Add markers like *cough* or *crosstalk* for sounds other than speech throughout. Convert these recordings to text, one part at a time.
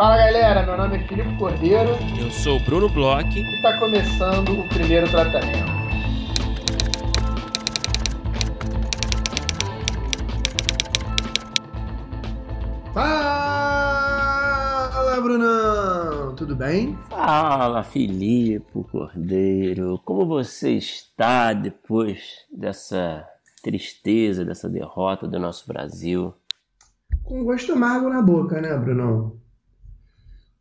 Fala galera, meu nome é Filipe Cordeiro. Eu sou o Bruno Bloch. E está começando o primeiro tratamento. Fala, Brunão! Tudo bem? Fala, Filipe Cordeiro. Como você está depois dessa tristeza, dessa derrota do nosso Brasil? Com gosto amargo na boca, né, Brunão?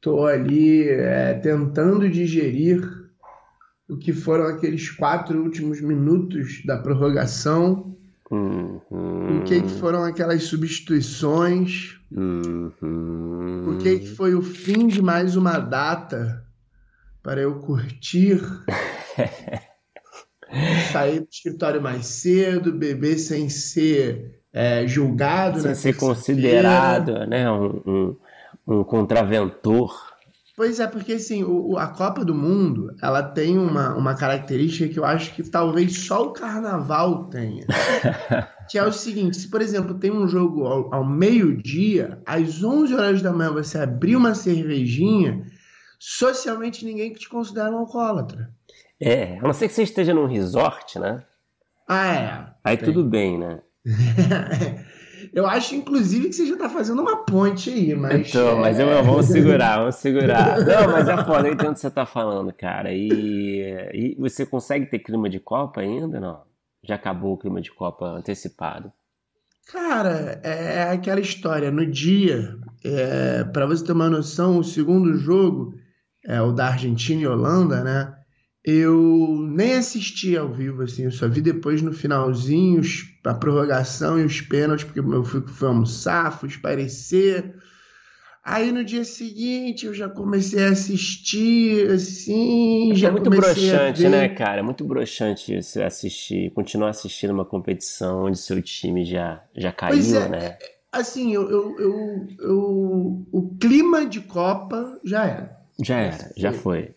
Tô ali é, tentando digerir o que foram aqueles quatro últimos minutos da prorrogação. Uhum. O que, que foram aquelas substituições? Uhum. O que, que foi o fim de mais uma data para eu curtir? *laughs* sair do escritório mais cedo, beber sem ser é, julgado, sem ser considerado, né? Um, um, um, contraventor. Pois é, porque assim, o, a Copa do Mundo ela tem uma, uma característica que eu acho que talvez só o carnaval tenha. *laughs* que é o seguinte: se, por exemplo, tem um jogo ao, ao meio-dia, às 11 horas da manhã você abrir uma cervejinha, socialmente ninguém que te considera um alcoólatra. É, a não ser que você esteja num resort, né? Ah, é. Aí tem. tudo bem, né? *laughs* eu acho, inclusive, que você já tá fazendo uma ponte aí, mas. Então, mas eu, vamos segurar, vamos segurar. *laughs* Não, mas é foda, eu entendo o que você tá falando, cara. E, e você consegue ter clima de Copa ainda? Não? Já acabou o clima de Copa antecipado? Cara, é aquela história. No dia, é, para você ter uma noção, o segundo jogo, é o da Argentina e Holanda, né? eu nem assisti ao vivo, assim, eu só vi depois no finalzinho a prorrogação e os pênaltis, porque eu fui, fui almoçar, fui esparecer. Aí no dia seguinte eu já comecei a assistir, assim. É já é muito broxante, né, cara? É muito broxante você assistir, continuar assistindo uma competição onde seu time já, já caiu, é, né? Assim, eu, eu, eu, eu, o clima de Copa já era. Já era, já foi.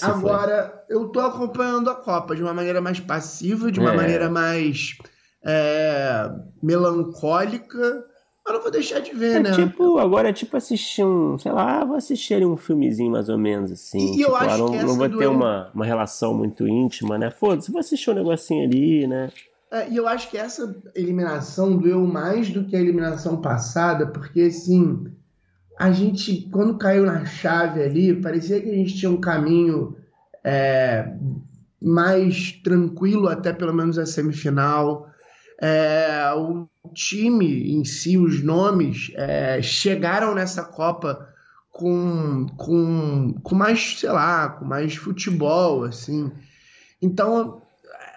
Agora, foi. eu tô acompanhando a Copa de uma maneira mais passiva, de uma é. maneira mais é, melancólica. Mas não vou deixar de ver, é né? Tipo, agora é tipo assistir um, sei lá, vou assistir um filmezinho mais ou menos assim. E, tipo, eu acho não, que não vou do... ter uma, uma relação muito íntima, né? Foda-se, vou assistir um negocinho ali, né? É, e eu acho que essa eliminação doeu mais do que a eliminação passada, porque assim a gente, quando caiu na chave ali, parecia que a gente tinha um caminho é, mais tranquilo até pelo menos a semifinal. É, o time em si, os nomes, é, chegaram nessa Copa com, com, com mais, sei lá, com mais futebol, assim. Então,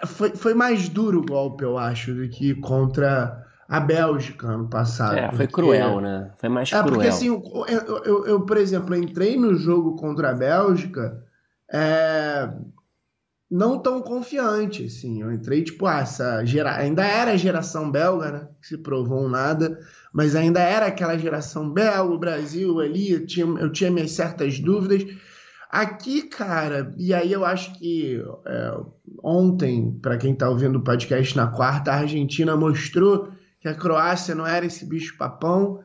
foi, foi mais duro o golpe, eu acho, do que contra a Bélgica ano passado. É, foi cruel, né? Foi mais é, cruel. Porque assim, eu, eu, eu, por exemplo, entrei no jogo contra a Bélgica é, não tão confiante, assim. Eu entrei, tipo, ah, essa gera... ainda era a geração belga, né? Que se provou um nada, mas ainda era aquela geração belga, o Brasil ali, eu tinha, eu tinha minhas certas dúvidas. Aqui, cara, e aí eu acho que é, ontem, para quem tá ouvindo o podcast na quarta, a Argentina mostrou que a Croácia não era esse bicho papão.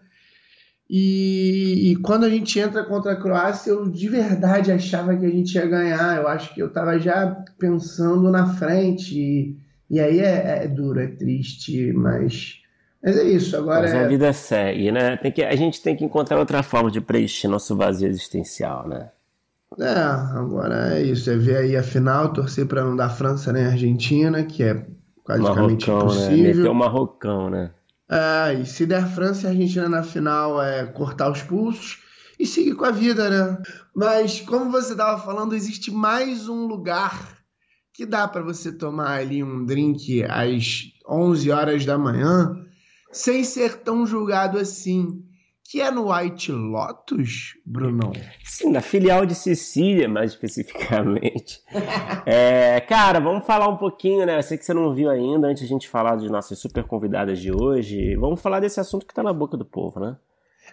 E, e, quando a gente entra contra a Croácia, eu de verdade achava que a gente ia ganhar. Eu acho que eu estava já pensando na frente. E, e aí é, é, duro, é triste, mas, mas é isso. Agora mas é... a vida segue, né? Tem que, a gente tem que encontrar outra forma de preencher nosso vazio existencial, né? É, agora é isso. É ver aí a final, torcer para não dar França nem Argentina, que é praticamente Marrocão, impossível. Né? Meteu o Marrocão, né? É, e se der França e Argentina na final, é cortar os pulsos e seguir com a vida, né? Mas, como você estava falando, existe mais um lugar que dá para você tomar ali um drink às 11 horas da manhã sem ser tão julgado assim que é no White Lotus, Brunão? Sim, na filial de Sicília, mais especificamente. é, cara, vamos falar um pouquinho, né? Eu sei que você não viu ainda, antes de a gente falar de nossas super convidadas de hoje, vamos falar desse assunto que tá na boca do povo, né?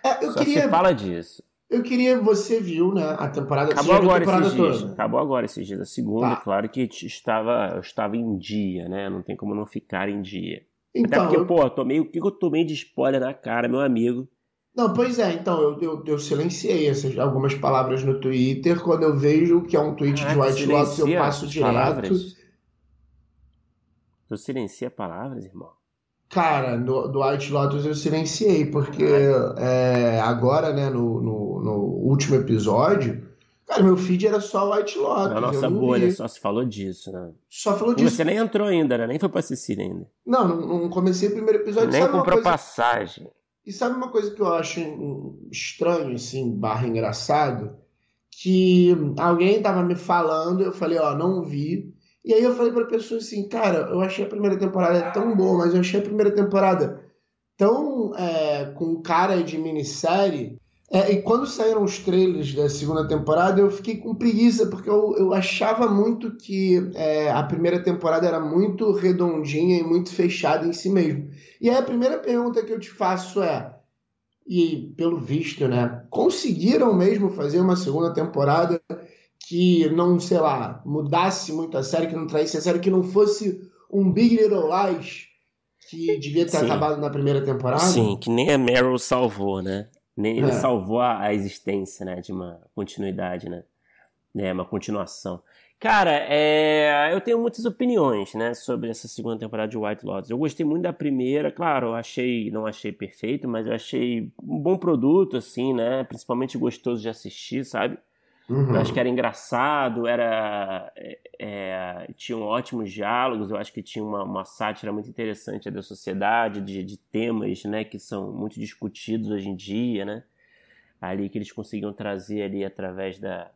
É, eu Só queria... se fala disso. Eu queria, você viu, né, a temporada Acabou agora temporada esses dias. toda. Acabou agora esses dias. A segunda, Tá. claro que estava, eu estava em dia, né? Não tem como não ficar em dia. Então, Até porque, eu- pô, eu tomei, o que eu tomei de spoiler na cara, meu amigo. Não, pois é, então eu, eu, eu silenciei essas, algumas palavras no Twitter. Quando eu vejo que é um tweet Ah, de White Lotus, eu passo as direto. palavras? Tu silencia palavras, irmão? Cara, do, do White Lotus eu silenciei, porque é, agora, né, no, no, no último episódio, cara, meu feed era só White Lotus. Na nossa bolha vi. só se falou disso, né? Só falou E disso. você nem entrou ainda, né? Nem foi pra Sicília ainda. Não, não, não comecei o primeiro episódio. Nem comprou coisa, passagem. E sabe uma coisa que eu acho estranho, assim, barra engraçado? Que alguém tava me falando, eu falei, ó, não vi. E aí eu falei pra pessoa assim, cara, eu achei a primeira temporada tão boa, mas eu achei a primeira temporada tão é, com cara de minissérie. É, e quando saíram os trailers da segunda temporada, eu fiquei com preguiça, porque eu, eu achava muito que é, a primeira temporada era muito redondinha e muito fechada em si mesmo. E aí a primeira pergunta que eu te faço é, e pelo visto, né, conseguiram mesmo fazer uma segunda temporada que não, sei lá, mudasse muito a série, que não traísse a série, que não fosse um Big Little Lies que devia ter Sim. acabado na primeira temporada? Sim, que nem a Meryl salvou, né? Nem ele É. salvou a, a existência, né? De uma continuidade, né? É, uma continuação. Cara, é, eu tenho muitas opiniões, né, sobre essa segunda temporada de White Lotus. Eu gostei muito da primeira, claro, eu achei, não achei perfeito, mas eu achei um bom produto, assim, né, principalmente gostoso de assistir, sabe? Uhum. Eu acho que era engraçado, era é, é, tinham ótimos diálogos, eu acho que tinha uma, uma sátira muito interessante da sociedade, de, de temas né, que são muito discutidos hoje em dia, né? Ali que eles conseguiam trazer ali através da,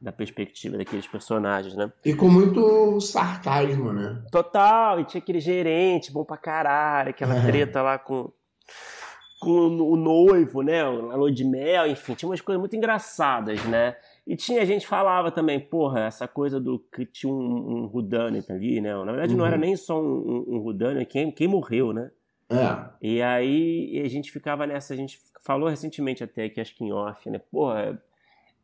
da perspectiva daqueles personagens, né? E com muito sarcasmo, né? Total, e tinha aquele gerente bom pra caralho, aquela É. treta lá com, com o noivo, né? A lua de mel, enfim, tinha umas coisas muito engraçadas, né? E tinha gente que falava também, porra, essa coisa do que tinha um, um ali, né? Na verdade não Uhum. era nem só um, um, um quem, quem morreu, né? É. E aí a gente ficava nessa, a gente falou recentemente até aqui, acho que em off, né? Porra,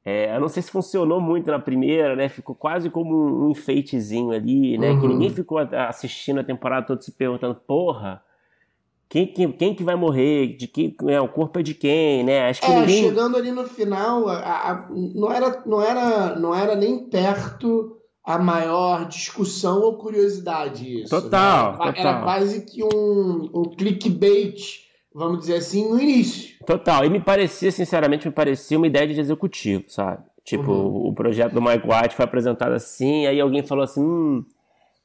é, eu não sei se funcionou muito na primeira, né? Ficou quase como um, um enfeitezinho ali, né? Que Uhum. ninguém ficou assistindo a temporada toda se perguntando, porra, quem, quem, quem que vai morrer? De quem, é, o corpo é de quem, né? Acho que É, ninguém... chegando ali no final, a- a- não, era, não, era, não era nem perto a maior discussão ou curiosidade isso. Total, né? Era, total. era quase que um, um clickbait, vamos dizer assim, no início. Total, e me parecia, sinceramente, me parecia uma ideia de executivo, sabe? Tipo, Uhum. o projeto do Mike White foi apresentado assim, aí alguém falou assim, hum,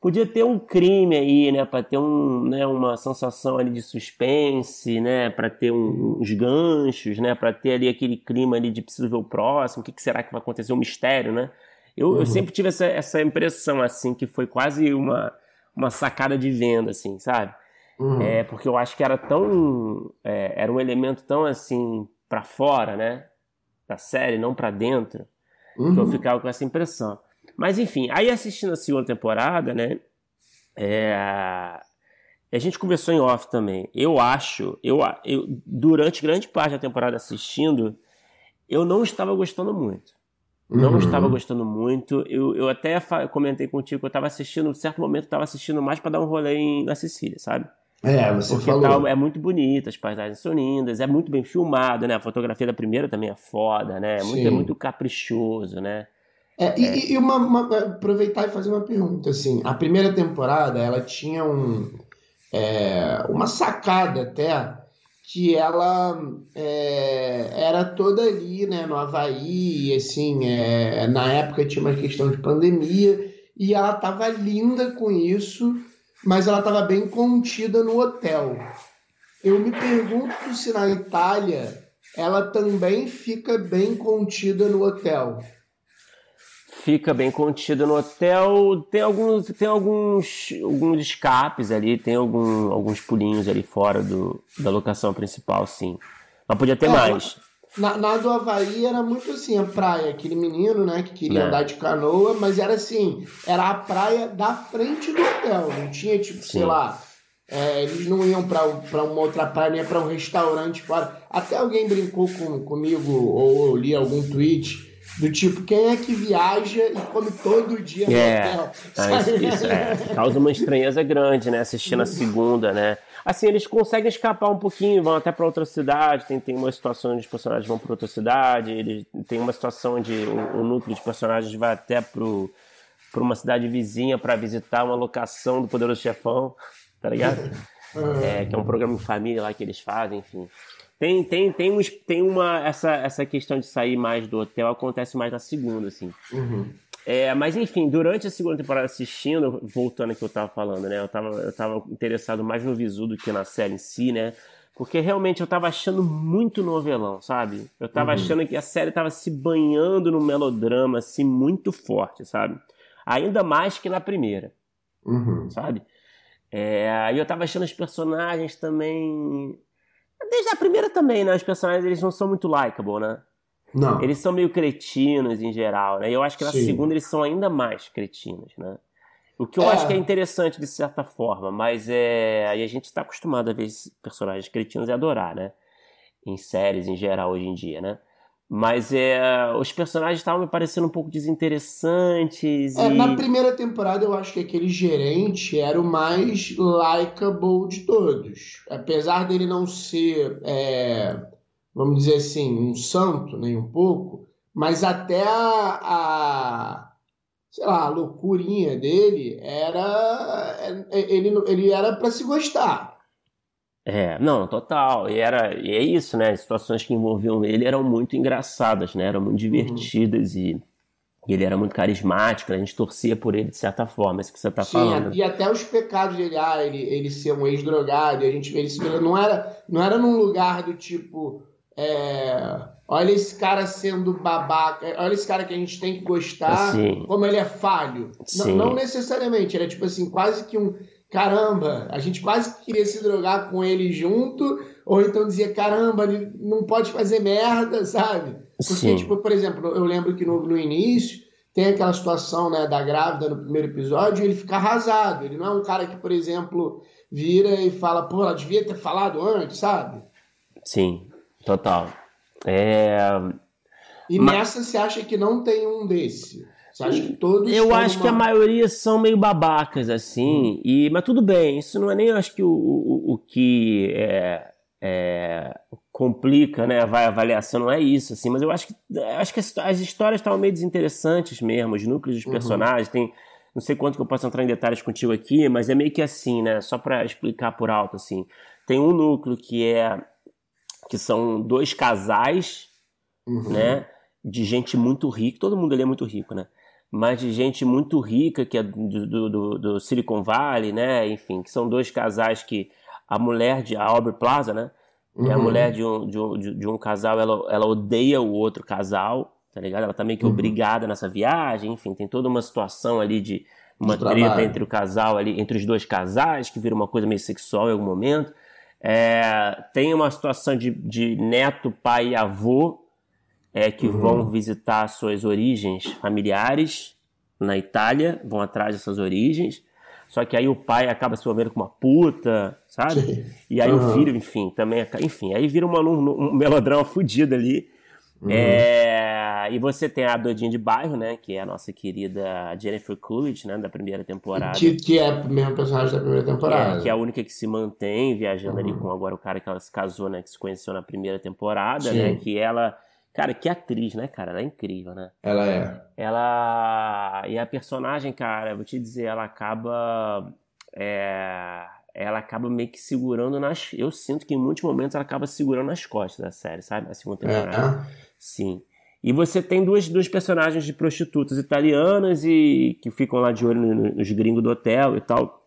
podia ter um crime aí, né, pra ter um, né, uma sensação ali de suspense, né, pra ter um- uns ganchos, né, pra ter ali aquele clima ali de preciso ver o próximo, o que, que será que vai acontecer, um mistério, né? Eu, eu Uhum. sempre tive essa, essa impressão, assim, que foi quase uma, uma sacada de venda, assim, sabe? Uhum. É, porque eu acho que era tão. é, era um elemento tão assim pra fora, né? Da série, não pra dentro, que eu Uhum. ficava com essa impressão. Mas enfim, aí assistindo a segunda temporada, né? é, a gente conversou em off também. Eu acho, eu, eu durante grande parte da temporada assistindo, eu não estava gostando muito. Não Uhum. estava gostando muito. Eu, eu até comentei contigo que eu estava assistindo, em certo momento, estava assistindo mais para dar um rolê em- na Sicília, sabe? É, você Porque falou. tal, é muito bonita, as paisagens são lindas, é muito bem filmado, né? A fotografia da primeira também é foda, né? É muito, é muito caprichoso, né? É, e, e uma, uma- aproveitar e fazer uma pergunta, assim, a primeira temporada, ela tinha um, é, uma sacada até, que ela é, era toda ali, né, no Havaí, assim, é, na época tinha uma questão de pandemia, e ela tava linda com isso, mas ela tava bem contida no hotel. Eu me pergunto se na Itália ela também fica bem contida no hotel. Fica bem contido no hotel, tem alguns, tem alguns, alguns escapes ali, tem algum, alguns pulinhos ali fora do, da locação principal, sim. Mas podia ter É, mais. Na, na do Havaí era muito assim, a praia, aquele menino, né, que queria É. andar de canoa, mas era assim, era a praia da frente do hotel, não tinha tipo, sei Sim. lá, é, eles não iam pra uma outra praia, nem pra um restaurante fora. Até alguém brincou com, comigo, ou eu li algum tweet, Do tipo, quem é que viaja e come todo dia no é, hotel? Ah, isso, isso é, causa uma estranheza grande, né? Assistindo a segunda, né? Assim, eles conseguem escapar um pouquinho, vão até para outra cidade. Tem, tem uma situação onde os personagens vão para outra cidade. Eles, tem uma situação onde o, o núcleo de personagens vai até para uma cidade vizinha para visitar uma locação do Poderoso Chefão, tá ligado? *laughs* É, que é um programa de família lá que eles fazem, enfim. Tem, tem, tem, uns, tem uma. Essa, essa questão de sair mais do hotel acontece mais na segunda, assim. Uhum. É, mas enfim, durante a segunda temporada assistindo, voltando ao que eu tava falando, né? Eu tava, eu tava interessado mais no visu do que na série em si, né? Porque realmente eu tava achando muito novelão, sabe? Eu tava uhum. achando que a série tava se banhando no melodrama, assim, muito forte, sabe? Ainda mais que na primeira, uhum. sabe? É, aí eu tava achando os personagens também Desde a primeira também, né? Os personagens eles não são muito likable, né? Não. Eles são meio cretinos em geral, né? E eu acho que na Sim. segunda eles são ainda mais cretinos, né? O que eu é. acho que é interessante de certa forma, mas é. Aí a gente está acostumado a ver personagens cretinos e adorar, né? Em séries em geral hoje em dia, né? Mas é, os personagens estavam me parecendo um pouco desinteressantes. É, e... Na primeira temporada, eu acho que aquele gerente era o mais likable de todos. Apesar dele não ser, é, vamos dizer assim, um santo, nem um pouco, mas até a, a sei lá, a loucurinha dele era. É, ele, ele era para se gostar. É, não, total. E era, e é isso, né? As situações que envolviam ele eram muito engraçadas, né? Eram muito uhum. divertidas uhum. e, ele era muito carismático, a gente torcia por ele de certa forma, isso que você tá Sim, falando. E até os pecados dele, ah, ele, ele ser um ex-drogado, a gente ele, não era não era num lugar do tipo é, olha esse cara sendo babaca, olha esse cara que a gente tem que gostar, Sim. como ele é falho. Não, não necessariamente, era tipo assim, quase que um caramba, a gente quase queria se drogar com ele junto, ou então dizia, caramba, ele não pode fazer merda, sabe? Porque, Sim. tipo, por exemplo, eu lembro que no, no início tem aquela situação né, da grávida no primeiro episódio, ele fica arrasado. Ele não é um cara que, por exemplo, vira e fala, pô, ela devia ter falado antes, sabe? Sim, total. É... E Mas... nessa você acha que não tem um desse? Você acha que todos. Eu acho uma... que a maioria são meio babacas, assim. Hum. E, mas tudo bem, isso não é nem, eu acho que o, o, o que é, é, complica né, a avaliação, não é isso, assim. Mas eu acho que, acho que as, as histórias estavam meio desinteressantes mesmo, os núcleos dos uhum. personagens. Uhum. Tem. Não sei quanto que eu posso entrar em detalhes contigo aqui, mas é meio que assim, né? Só para explicar por alto, assim. Tem um núcleo que é. que são dois casais, uhum. né? De gente muito rica, todo mundo ali é muito rico, né? Mas de gente muito rica, que é do, do, do, Silicon Valley, né? Enfim, que são dois casais que a mulher de a Aubrey Plaza, né? Uhum. E a mulher de um, de um, de um casal, ela, ela odeia o outro casal, tá ligado? Ela tá meio que uhum. obrigada nessa viagem, enfim, tem toda uma situação ali de uma de treta entre o casal ali, entre os dois casais, que vira uma coisa meio sexual em algum momento. É, tem uma situação de, de neto, pai e avô, é, que uhum. vão visitar suas origens familiares na Itália, vão atrás dessas origens. Só que aí o pai acaba se envolvendo com uma puta, sabe? Sim. E aí uhum. o filho, enfim, também. Enfim, aí vira uma, um, um melodrama fudido ali. Uhum. É, e você tem a doidinha de bairro, né? Que é a nossa querida Jennifer Coolidge, né? Da primeira temporada. Que, que é o mesmo personagem da primeira temporada. Que é, que é, a única que se mantém viajando uhum. ali com agora o cara que ela se casou, né? Que se conheceu na primeira temporada, Sim. né? Que ela Cara, que atriz, né, cara? Ela é incrível, né? Ela é. Ela. E a personagem, cara, vou te dizer, ela acaba. É... Ela acaba meio que segurando nas. Eu sinto que em muitos momentos ela acaba segurando nas costas da série, sabe? A segunda temporada. É. Sim. E você tem duas, duas personagens de prostitutas italianas e que ficam lá de olho nos gringos do hotel e tal.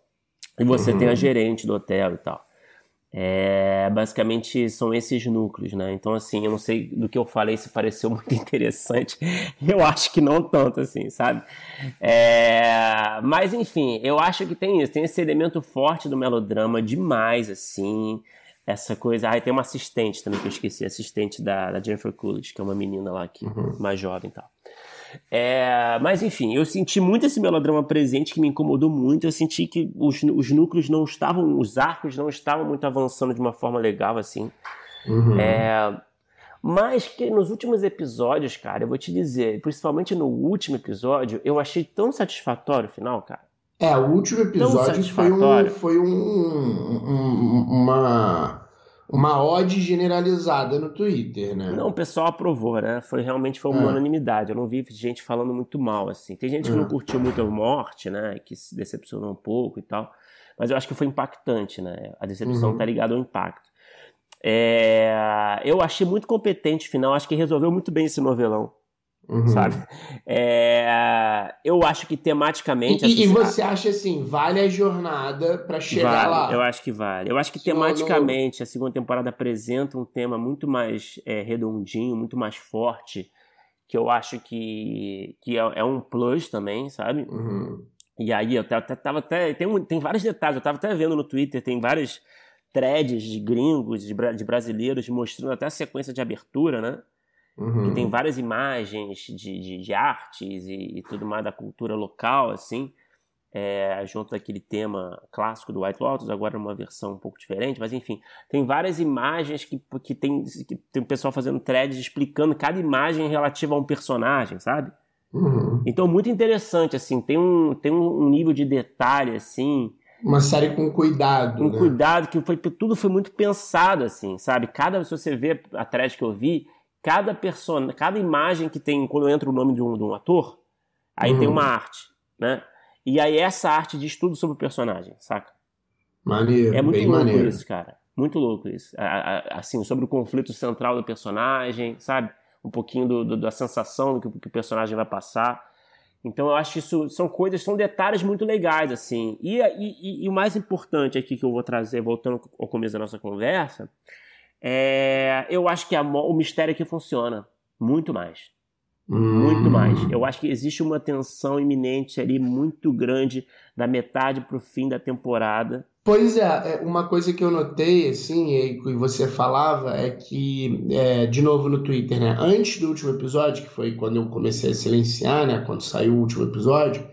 E você uhum. tem a gerente do hotel e tal. É, basicamente são esses núcleos, né? Então, assim, eu não sei do que eu falei se pareceu muito *laughs* interessante. Eu acho que não tanto, assim, sabe? É, mas, enfim, eu acho que tem isso. Tem esse elemento forte do melodrama demais, assim. Essa coisa. Ah, tem uma assistente também que eu esqueci, assistente da, da Jennifer Coolidge, que é uma menina lá que, uhum. mais jovem e tal. É, mas enfim, eu senti muito esse melodrama presente que me incomodou muito. Eu senti que os, os núcleos não estavam, os arcos não estavam muito avançando de uma forma legal assim. Uhum. É, Mas que nos últimos episódios, cara, eu vou te dizer, principalmente no último episódio, eu achei tão satisfatório o final, cara. É, o último episódio foi, um, foi um, um, uma, uma ode generalizada no Twitter, né? Não, o pessoal aprovou, né? Foi realmente foi uma é. unanimidade. Eu não vi gente falando muito mal, assim. Tem gente que é. não curtiu muito a morte, né? Que se decepcionou um pouco e tal. Mas eu acho que foi impactante, né? A decepção uhum. tá ligada ao impacto. É, eu achei muito competente o final, acho que resolveu muito bem esse novelão. Uhum. Sabe? É, eu acho que tematicamente. E, assim, e você acha assim, vale a jornada para chegar vale, lá? Eu acho que vale. Eu acho que tematicamente a segunda temporada apresenta um tema muito mais é, redondinho, muito mais forte, que eu acho que, que é, é um plus também, sabe? Uhum. E aí eu tava, tava até. Tem, um, tem vários detalhes, eu tava até vendo no Twitter, tem vários threads de gringos, de, de brasileiros, mostrando até a sequência de abertura, né? Uhum. Que tem várias imagens de, de, de artes e, e, tudo mais da cultura local, assim, é, junto daquele tema clássico do White Lotus, agora uma versão um pouco diferente, mas enfim, tem várias imagens que, que, tem, que tem o pessoal fazendo threads explicando cada imagem relativa a um personagem, sabe? Uhum. Então, muito interessante, assim, tem um, tem um nível de detalhe, assim, uma série com cuidado. Com né? cuidado, que foi, tudo foi muito pensado, assim, sabe? Cada, se você vê a thread que eu vi, cada persona, cada imagem que tem, quando entra o nome de um, de um ator, aí uhum. tem uma arte, né? E aí essa arte diz tudo sobre o personagem, saca? Maneiro, é muito bem louco maneiro. isso, cara. Muito louco isso. Assim, sobre o conflito central do personagem, sabe? Um pouquinho do, do, da sensação do que, que o personagem vai passar. Então eu acho que isso são coisas, são detalhes muito legais, assim. E, e, e, o mais importante aqui que eu vou trazer, voltando ao começo da nossa conversa, é, eu acho que a, o mistério aqui funciona muito mais. Hum. Muito mais. Eu acho que existe uma tensão iminente ali muito grande da metade para o fim da temporada. Pois é, é, uma coisa que eu notei, assim, e que você falava, é que, é, de novo no Twitter, né? Antes do último episódio, que foi quando eu comecei a silenciar, né? Quando saiu o último episódio,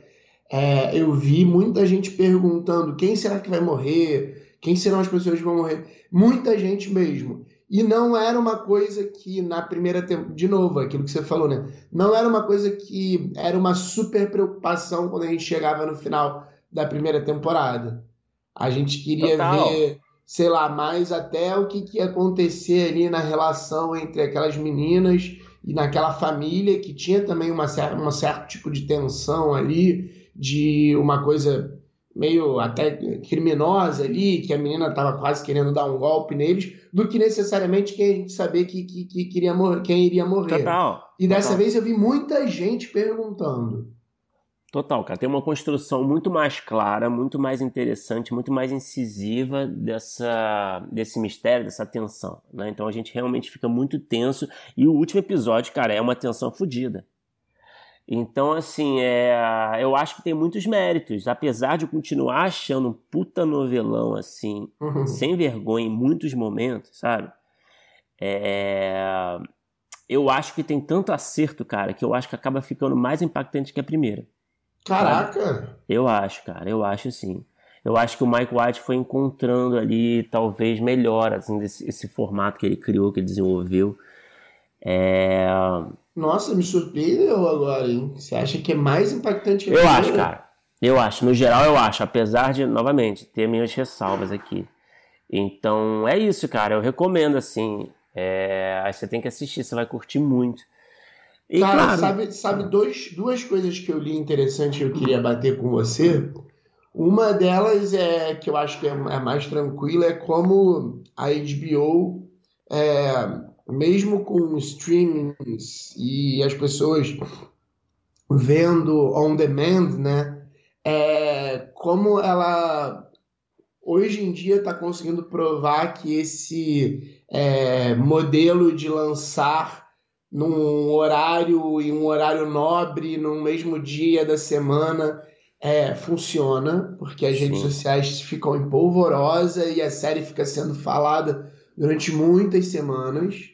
é, eu vi muita gente perguntando quem será que vai morrer, quem serão as pessoas que vão morrer. Muita gente mesmo. E não era uma coisa que na primeira temporada, de novo, aquilo que você falou, né? Não era uma coisa que era uma super preocupação quando a gente chegava no final da primeira temporada. A gente queria Total. ver, sei lá, mais até o que, que ia acontecer ali na relação entre aquelas meninas e naquela família que tinha também uma, um certo tipo de tensão ali, de uma coisa meio até criminosa ali, que a menina estava quase querendo dar um golpe neles, do que necessariamente quem a gente saber que, que, que queria morrer, quem iria morrer. Total. E dessa Total. vez eu vi muita gente perguntando. Total, cara. Tem uma construção muito mais clara, muito mais interessante, muito mais incisiva dessa, desse mistério, dessa tensão. Né? Então a gente realmente fica muito tenso. E o último episódio, cara, é uma tensão fodida. Então, assim, é, eu acho que tem muitos méritos. Apesar de eu continuar achando um puta novelão, assim, uhum. sem vergonha em muitos momentos, sabe? É, eu acho que tem tanto acerto, cara, que eu acho que acaba ficando mais impactante que a primeira. Caraca! Sabe? Eu acho, cara, eu acho sim. Eu acho que o Mike White foi encontrando ali, talvez, melhor, assim, esse, esse formato que ele criou, que ele desenvolveu. É nossa, me surpreendeu agora, hein? Você acha que é mais impactante que a Eu primeira? acho, cara. Eu acho. No geral, eu acho. Apesar de, novamente, ter minhas ressalvas aqui. Então, é isso, cara. Eu recomendo, assim. É... Aí você tem que assistir, você vai curtir muito. E, cara, claro... sabe, sabe dois, duas coisas que eu li interessante que eu queria bater com você? Uma delas é que eu acho que é, é mais tranquila, é como a HBO é, mesmo com streamings e as pessoas vendo on demand, né? É, como ela hoje em dia está conseguindo provar que esse é, modelo de lançar num horário e um horário nobre no mesmo dia da semana é, funciona, porque as Sim. redes sociais ficam em polvorosa e a série fica sendo falada durante muitas semanas.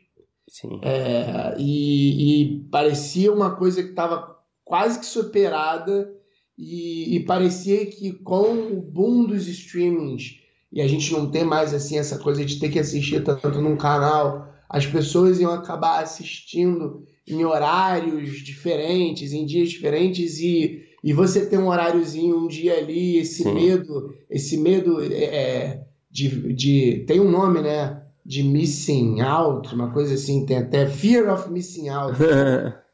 Sim. É, e, e, parecia uma coisa que estava quase que superada e, e, parecia que com o boom dos streamings e a gente não tem mais assim essa coisa de ter que assistir tanto num canal, as pessoas iam acabar assistindo em horários diferentes, em dias diferentes, e, e você ter um horáriozinho, um dia ali, esse Sim. medo, esse medo é, é, de, de. Tem um nome, né? De missing out, uma coisa assim, tem até fear of missing out. *laughs*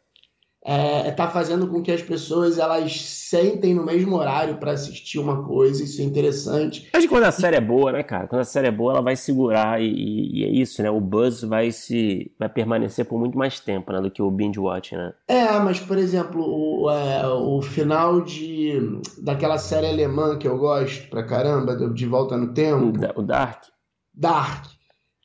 é, tá fazendo com que as pessoas elas sentem no mesmo horário para assistir uma coisa, isso é interessante. Acho que quando a série é boa, né, cara? Quando a série é boa, ela vai segurar e, e, é isso, né? O buzz vai se vai permanecer por muito mais tempo, né, do que o binge watch, né? É, mas por exemplo, o, é, o final de daquela série alemã que eu gosto pra caramba, De Volta no Tempo, o Dark. Dark.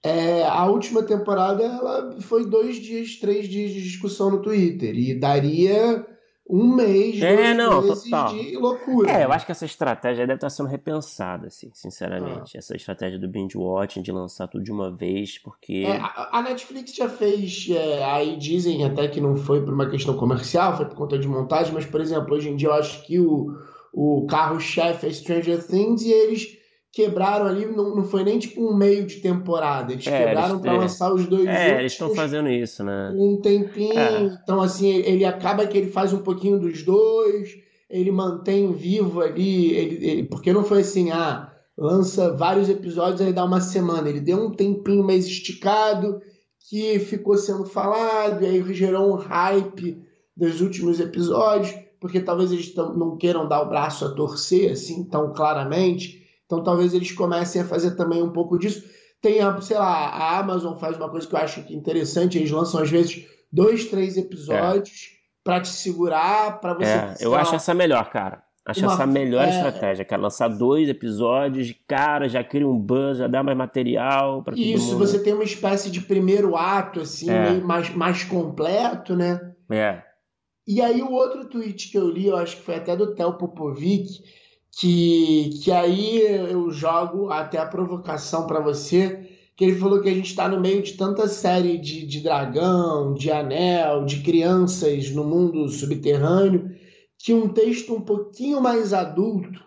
É, a última temporada ela foi dois dias, três dias de discussão no Twitter e daria um mês, é, não, meses total. de loucura. É, eu acho que essa estratégia deve estar sendo repensada, assim, sinceramente. Ah. Essa estratégia do binge watching, de lançar tudo de uma vez, porque... É, a, Netflix já fez, é, aí dizem até que não foi por uma questão comercial, foi por conta de montagem, mas, por exemplo, hoje em dia eu acho que o, o carro-chefe é Stranger Things e eles quebraram ali, não, não foi nem tipo um meio de temporada. Eles é, quebraram para lançar os dois É, eles estão fazendo isso, né? Um tempinho. É. Então, assim, ele acaba que ele faz um pouquinho dos dois, ele mantém vivo ali, ele, ele, porque não foi assim, ah, lança vários episódios e dá uma semana. Ele deu um tempinho mais esticado que ficou sendo falado, e aí gerou um hype dos últimos episódios, porque talvez eles não queiram dar o braço a torcer assim tão claramente. Então talvez eles comecem a fazer também um pouco disso. Tem, a, sei lá, a Amazon faz uma coisa que eu acho que interessante, eles lançam às vezes dois, três episódios é. para te segurar, para você. É, eu acho essa melhor, cara. Acho uma, essa a melhor é... estratégia, cara. Lançar dois episódios, de cara, já cria um buzz, já dá mais material para todo Isso, mundo. você tem uma espécie de primeiro ato, assim, é. meio mais, mais completo, né? É. E aí o outro tweet que eu li, eu acho que foi até do Theo Popovic, que, que aí eu jogo até a provocação para você, que ele falou que a gente está no meio de tanta série de, de dragão, de anel, de crianças no mundo subterrâneo, que um texto um pouquinho mais adulto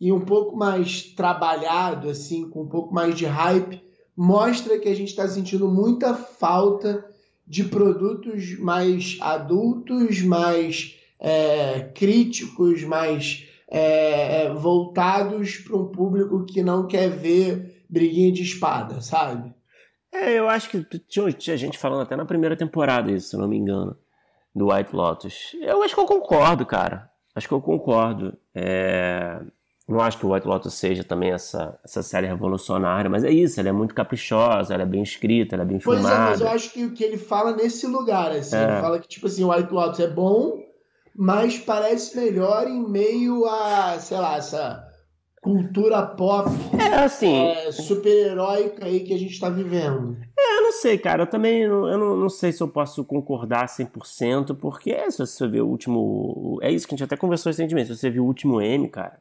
e um pouco mais trabalhado, assim, com um pouco mais de hype, mostra que a gente está sentindo muita falta de produtos mais adultos, mais é, críticos, mais é, é, voltados para um público que não quer ver briguinha de espada, sabe? É, eu acho que tinha, tinha gente falando até na primeira temporada isso, se não me engano, do White Lotus. Eu acho que eu concordo, cara. Acho que eu concordo. É... Não acho que o White Lotus seja também essa, essa série revolucionária, mas é isso, ela é muito caprichosa, ela é bem escrita, ela é bem filmada. Pois é, mas eu acho que o que ele fala nesse lugar, assim, é. ele fala que, tipo assim, o White Lotus é bom, mas parece melhor em meio a, sei lá, essa cultura pop é, assim, é, super-heróica aí que a gente está vivendo. É, eu não sei, cara. Eu também eu não, não sei se eu posso concordar 100%, porque se você ver o último. É isso que a gente até conversou recentemente. Se você viu o último M, cara,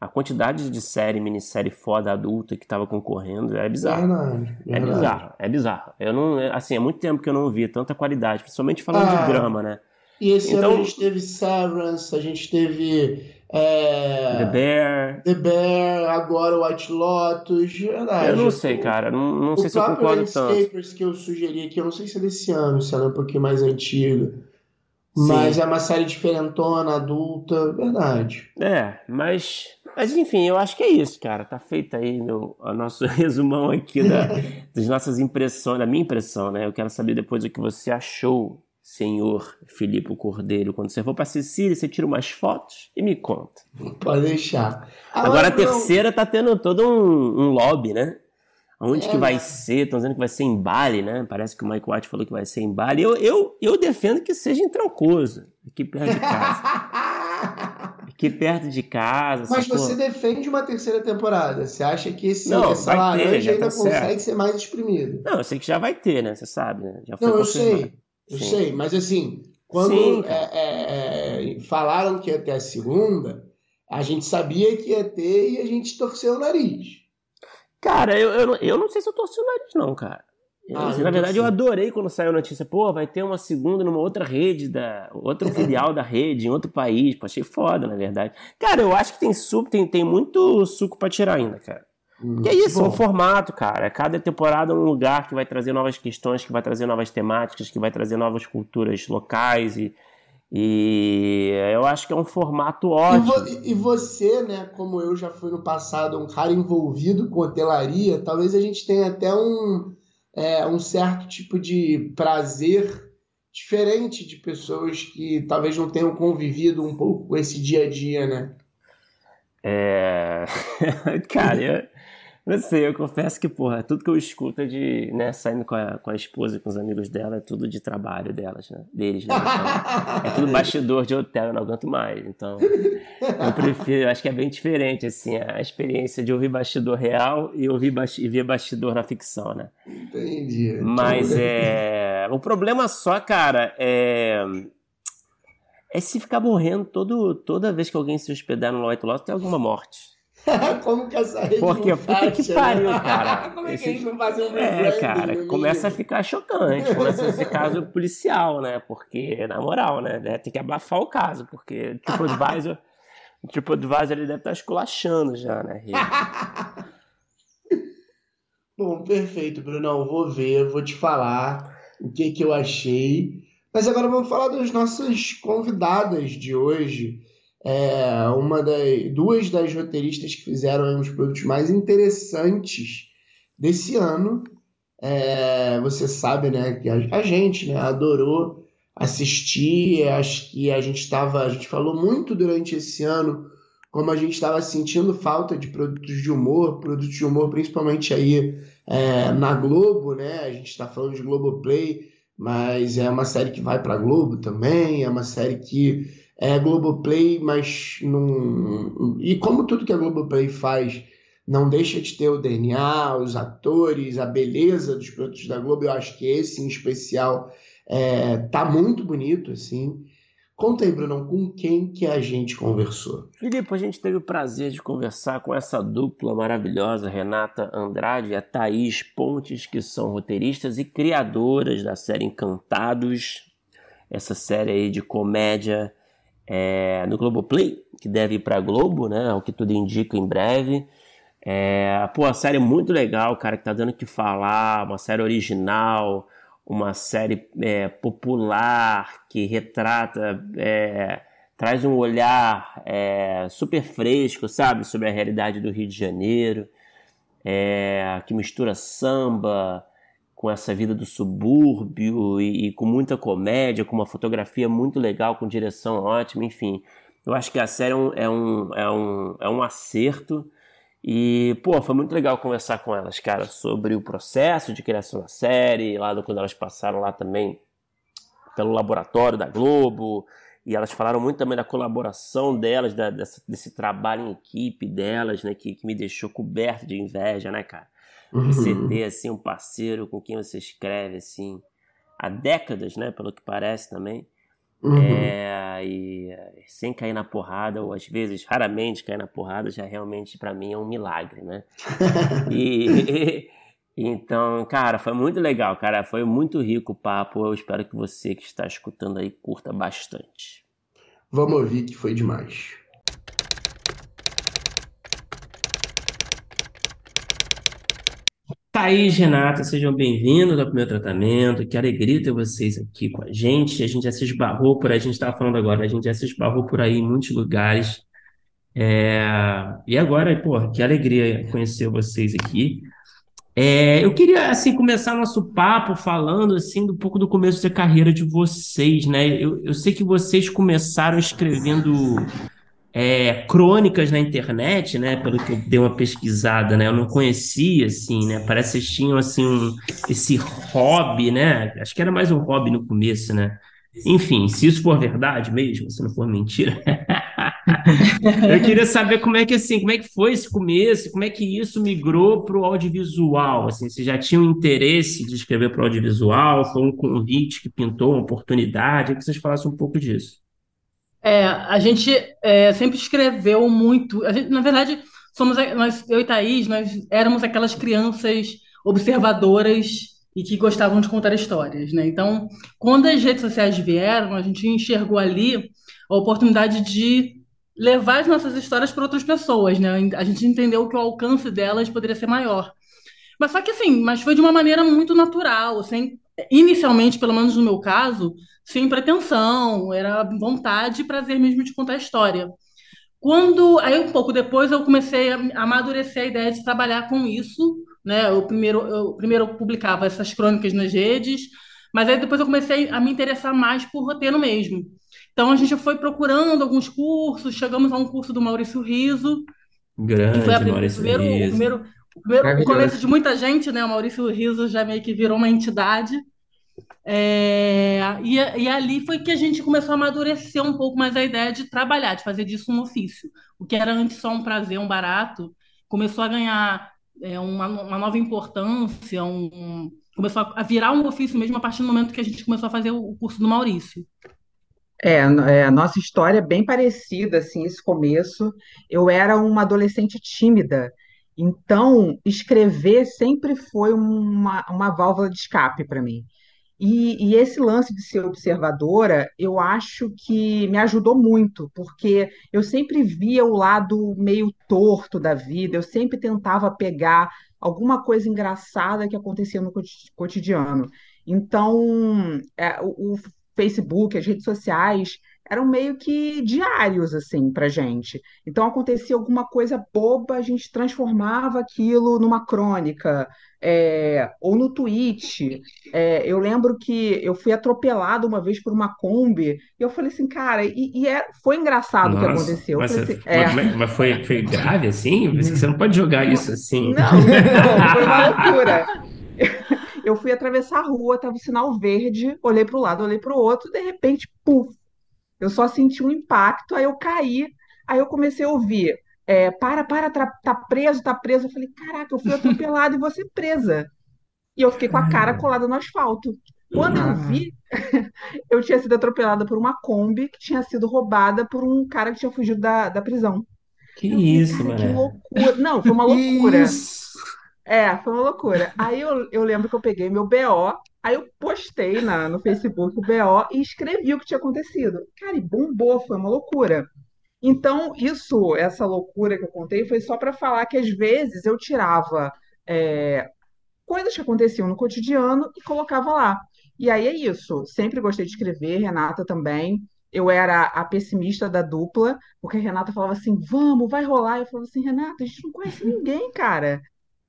a quantidade de série, minissérie foda adulta que tava concorrendo é bizarro. Verdade, verdade. É bizarro, é bizarro. Eu não, assim, é muito tempo que eu não vi tanta qualidade, principalmente falando ah, de drama, né? E esse então, ano a gente teve Severance, a gente teve. É, The Bear. The Bear, agora White Lotus. Verdade. Eu não sei, cara. Não, não sei se eu concordo tanto. O que eu sugeri aqui, eu não sei se é desse ano, se ela é um pouquinho mais antiga. Mas Sim. é uma série diferentona, adulta, verdade. É, mas, mas enfim, eu acho que é isso, cara. Tá feito aí meu, o nosso *laughs* resumão aqui da, *laughs* das nossas impressões, da minha impressão, né? Eu quero saber depois o que você achou senhor Filipe Cordeiro, quando você for para Sicília, você tira umas fotos e me conta. Pode deixar. Ah, Agora a terceira tá tendo todo um, um lobby, né? Onde é, que vai né? ser? Estão dizendo que vai ser em Bali, né? Parece que o Mike White falou que vai ser em Bali. Eu, eu, eu defendo que seja em Trancoso, aqui perto de casa. *laughs* aqui perto de casa. Mas você defende uma terceira temporada. Você acha que esse, não, essa laranja ainda tá consegue certo. ser mais exprimido? Não, eu sei que já vai ter, né? Você sabe, né? Já foi não, confirmado. eu sei. Eu Sim. sei, mas assim, quando é, é, é, falaram que ia ter a segunda, a gente sabia que ia ter e a gente torceu o nariz. Cara, eu, eu, eu não sei se eu torci o nariz, não, cara. ah, assim, na verdade, eu adorei quando saiu a notícia. Pô, vai ter uma segunda numa outra rede, da, outro *laughs* filial da rede, em outro país. Pô, achei foda, na verdade. Cara, eu acho que tem suco, tem, tem muito suco pra tirar ainda, cara. Que é isso, é um formato, cara. Cada temporada é um lugar que vai trazer novas questões, que vai trazer novas temáticas, que vai trazer novas culturas locais e, e eu acho que é um formato ótimo. E, vo e, você, né, como eu já fui no passado, um cara envolvido com hotelaria, talvez a gente tenha até um, é, um certo tipo de prazer diferente de pessoas que talvez não tenham convivido um pouco com esse dia a dia, né? É. *laughs* Cara, não sei, eu confesso que, porra, tudo que eu escuto é de, né, saindo com a, com a esposa e com os amigos dela, é tudo de trabalho delas, né? Deles, né? Então, é tudo *laughs* bastidor de hotel, eu não aguento mais. Então, eu prefiro, acho que é bem diferente, assim, a experiência de ouvir bastidor real e ouvir e ver bastidor na ficção, né? Entendi. Mas *laughs* é. O problema só, cara, é é se ficar morrendo todo, toda vez que alguém se hospedar no White Lotus tem alguma morte. *laughs* Como que essa rede Porque puta que pariu, né? *laughs* cara. *laughs* Como é que a gente não fazer um É, cara, começa a ficar chocante. Começa esse caso policial, né? Porque, na moral, né? Tem que abafar o caso, porque o TripAdvisor, o TripAdvisor ele deve estar esculachando já, né? Bom, perfeito, Brunão. Vou ver, vou te falar o que, que eu achei. Mas agora vamos falar das nossas convidadas de hoje. É, uma das, duas das roteiristas que fizeram dos produtos mais interessantes desse ano. É, você sabe, né, que a, a, gente, né, adorou assistir. Acho que a gente estava, a gente falou muito durante esse ano como a gente estava sentindo falta de produtos de humor, produtos de humor principalmente aí é, na Globo, né? A gente está falando de Globoplay mas é uma série que vai para Globo também, é uma série que é Globoplay, mas não. E como tudo que a Globoplay faz não deixa de ter o DNA, os atores, a beleza dos produtos da Globo, eu acho que esse em especial é, tá muito bonito, assim. Conta aí, Brunão, com quem que a gente conversou? Filipe, a gente teve o prazer de conversar com essa dupla maravilhosa, Renata Andrade e a Thaís Pontes, que são roteiristas e criadoras da série Encantados, essa série aí de comédia é, no Globoplay, que deve ir pra Globo, né? O que tudo indica em breve. É, pô, a série é muito legal, cara, que tá dando o que falar, uma série original, uma série é, popular que retrata, é, traz um olhar é, super fresco, sabe, sobre a realidade do Rio de Janeiro, é, que mistura samba com essa vida do subúrbio e, e, com muita comédia, com uma fotografia muito legal, com direção ótima, enfim. Eu acho que a série é um, é um, é um, é um acerto e, pô, foi muito legal conversar com elas, cara, sobre o processo de criação da série, lá do, quando elas passaram lá também pelo laboratório da Globo, e elas falaram muito também da colaboração delas, da, dessa, desse trabalho em equipe delas, né, que, que me deixou coberto de inveja, né, cara? Uhum. Você ter, assim, um parceiro com quem você escreve, assim, há décadas, né, pelo que parece também, Uhum. É, e sem cair na porrada, ou às vezes, raramente cair na porrada, já realmente para mim é um milagre, né? *laughs* e, *laughs* então, cara, foi muito legal, cara, foi muito rico o papo. Eu espero que você que está escutando aí curta bastante. Vamos ouvir que foi demais. Thaís, Renata, sejam bem-vindos ao primeiro tratamento. Que alegria ter vocês aqui com a gente. A gente já se esbarrou por aí, a gente estava falando agora, a gente já se esbarrou por aí em muitos lugares. É... E agora, pô, que alegria conhecer vocês aqui. É... Eu queria, assim, começar nosso papo falando, assim, um pouco do começo da carreira de vocês, né? Eu, eu sei que vocês começaram escrevendo é, crônicas na internet, né? Pelo que eu dei uma pesquisada, né? Eu não conhecia, assim, né? Parece que vocês tinham, assim, um, esse hobby, né? Acho que era mais um hobby no começo, né? Enfim, se isso for verdade mesmo, se não for mentira. *laughs* eu queria saber como é que assim, como é que foi esse começo, como é que isso migrou para o audiovisual. Assim, você já tinha um interesse de escrever para o audiovisual? Foi um convite que pintou uma oportunidade? Eu que vocês falassem um pouco disso. É, a gente é, sempre escreveu muito. A gente, na verdade, somos nós, eu e Thaís, nós éramos aquelas crianças observadoras e que gostavam de contar histórias, né? Então, quando as redes sociais vieram, a gente enxergou ali a oportunidade de levar as nossas histórias para outras pessoas, né? A gente entendeu que o alcance delas poderia ser maior. Mas só que assim, mas foi de uma maneira muito natural, sem inicialmente, pelo menos no meu caso, sem pretensão, era vontade e prazer mesmo de contar a história. Quando aí um pouco depois eu comecei a amadurecer a ideia de trabalhar com isso, né? Eu primeiro eu primeiro publicava essas crônicas nas redes, mas aí depois eu comecei a me interessar mais por roteiro mesmo. Então a gente foi procurando alguns cursos, chegamos a um curso do Maurício Riso, Grande, que foi a, Maurício primeiro, Riso. o primeiro, o primeiro o começo de muita gente, né? O Maurício Riso já meio que virou uma entidade. É, e, e, ali foi que a gente começou a amadurecer um pouco mais a ideia de trabalhar, de fazer disso um ofício. O que era antes só um prazer, um barato, começou a ganhar é, uma, uma, nova importância, um, começou a virar um ofício mesmo a partir do momento que a gente começou a fazer o curso do Maurício. É, é, a nossa história é bem parecida, assim, esse começo. Eu era uma adolescente tímida, então escrever sempre foi uma, uma válvula de escape para mim. E, e, esse lance de ser observadora, eu acho que me ajudou muito, porque eu sempre via o lado meio torto da vida, eu sempre tentava pegar alguma coisa engraçada que acontecia no cotidiano. Então, é, o, o Facebook, as redes sociais, eram meio que diários, assim, pra gente. Então, acontecia alguma coisa boba, a gente transformava aquilo numa crônica, é, ou no tweet. É, eu lembro que eu fui atropelado uma vez por uma Kombi, e eu falei assim, cara, e, e é, foi engraçado o que aconteceu. Eu mas, você- assim, é, mas- mas foi, foi grave assim? Você não pode jogar isso assim. Não, não, foi uma loucura. Eu fui atravessar a rua, tava o sinal verde, olhei para o lado, olhei para o outro, de repente, puf, eu só senti um impacto, aí eu caí, aí eu comecei a ouvir, é, para, para, tá, preso, tá preso. Eu falei, caraca, eu fui atropelada e ser presa. E eu fiquei com a cara colada no asfalto. Quando eu vi, *laughs* eu tinha sido atropelada por uma Kombi que tinha sido roubada por um cara que tinha fugido da, da prisão. Que Eu falei, isso, cara, que mano. loucura. Não, foi uma *laughs* loucura. Isso. É, foi uma loucura. Aí eu, eu lembro que eu peguei meu BO, aí eu postei na, no Facebook o BO e escrevi o que tinha acontecido. Cara, e bombou, foi uma loucura. Então, isso, essa loucura que eu contei, foi só para falar que às vezes eu tirava é, coisas que aconteciam no cotidiano e colocava lá. E aí é isso. Sempre gostei de escrever, Renata também. Eu era a pessimista da dupla, porque a Renata falava assim: vamos, vai rolar. Eu falava assim: Renata, a gente não conhece ninguém, cara.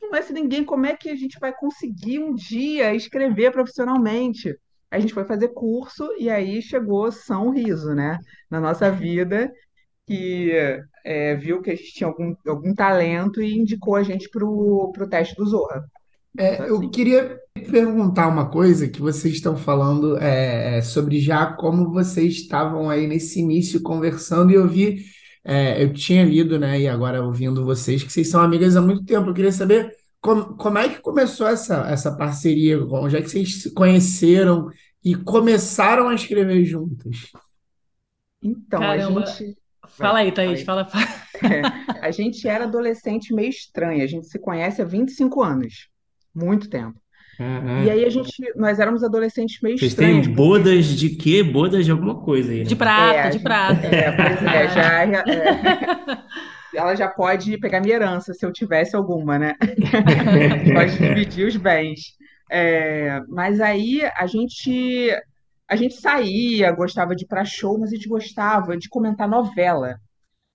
Não conhece ninguém. Como é que a gente vai conseguir um dia escrever profissionalmente? A gente foi fazer curso e aí chegou São Riso, né, na nossa vida, que é, viu que a gente tinha algum, algum talento e indicou a gente pro, pro teste do Zorra. É, eu Assim. queria perguntar uma coisa que vocês estão falando é, é, sobre já como vocês estavam aí nesse início conversando e eu vi, é, eu tinha lido, né, e agora ouvindo vocês, que vocês são amigas há muito tempo. Eu queria saber como, como é que começou essa, essa parceria, onde é que vocês se conheceram e começaram a escrever juntas? Então, a Caramba. gente, Fala aí, Thaís, fala. fala. é, a gente era adolescente meio estranha. A gente se conhece há 25 anos. Muito tempo. E Caraca. aí a gente, nós éramos adolescentes meio Vocês estranhos, têm porque bodas de quê? Bodas de alguma coisa aí, De né? prata, é, de gente, prata. é, pois é, já, é, *laughs* ela já pode pegar minha herança se eu tivesse alguma, né? A *laughs* gente pode dividir os bens. É, mas aí a gente a gente saía, gostava de ir para show, mas a gente gostava de comentar novela.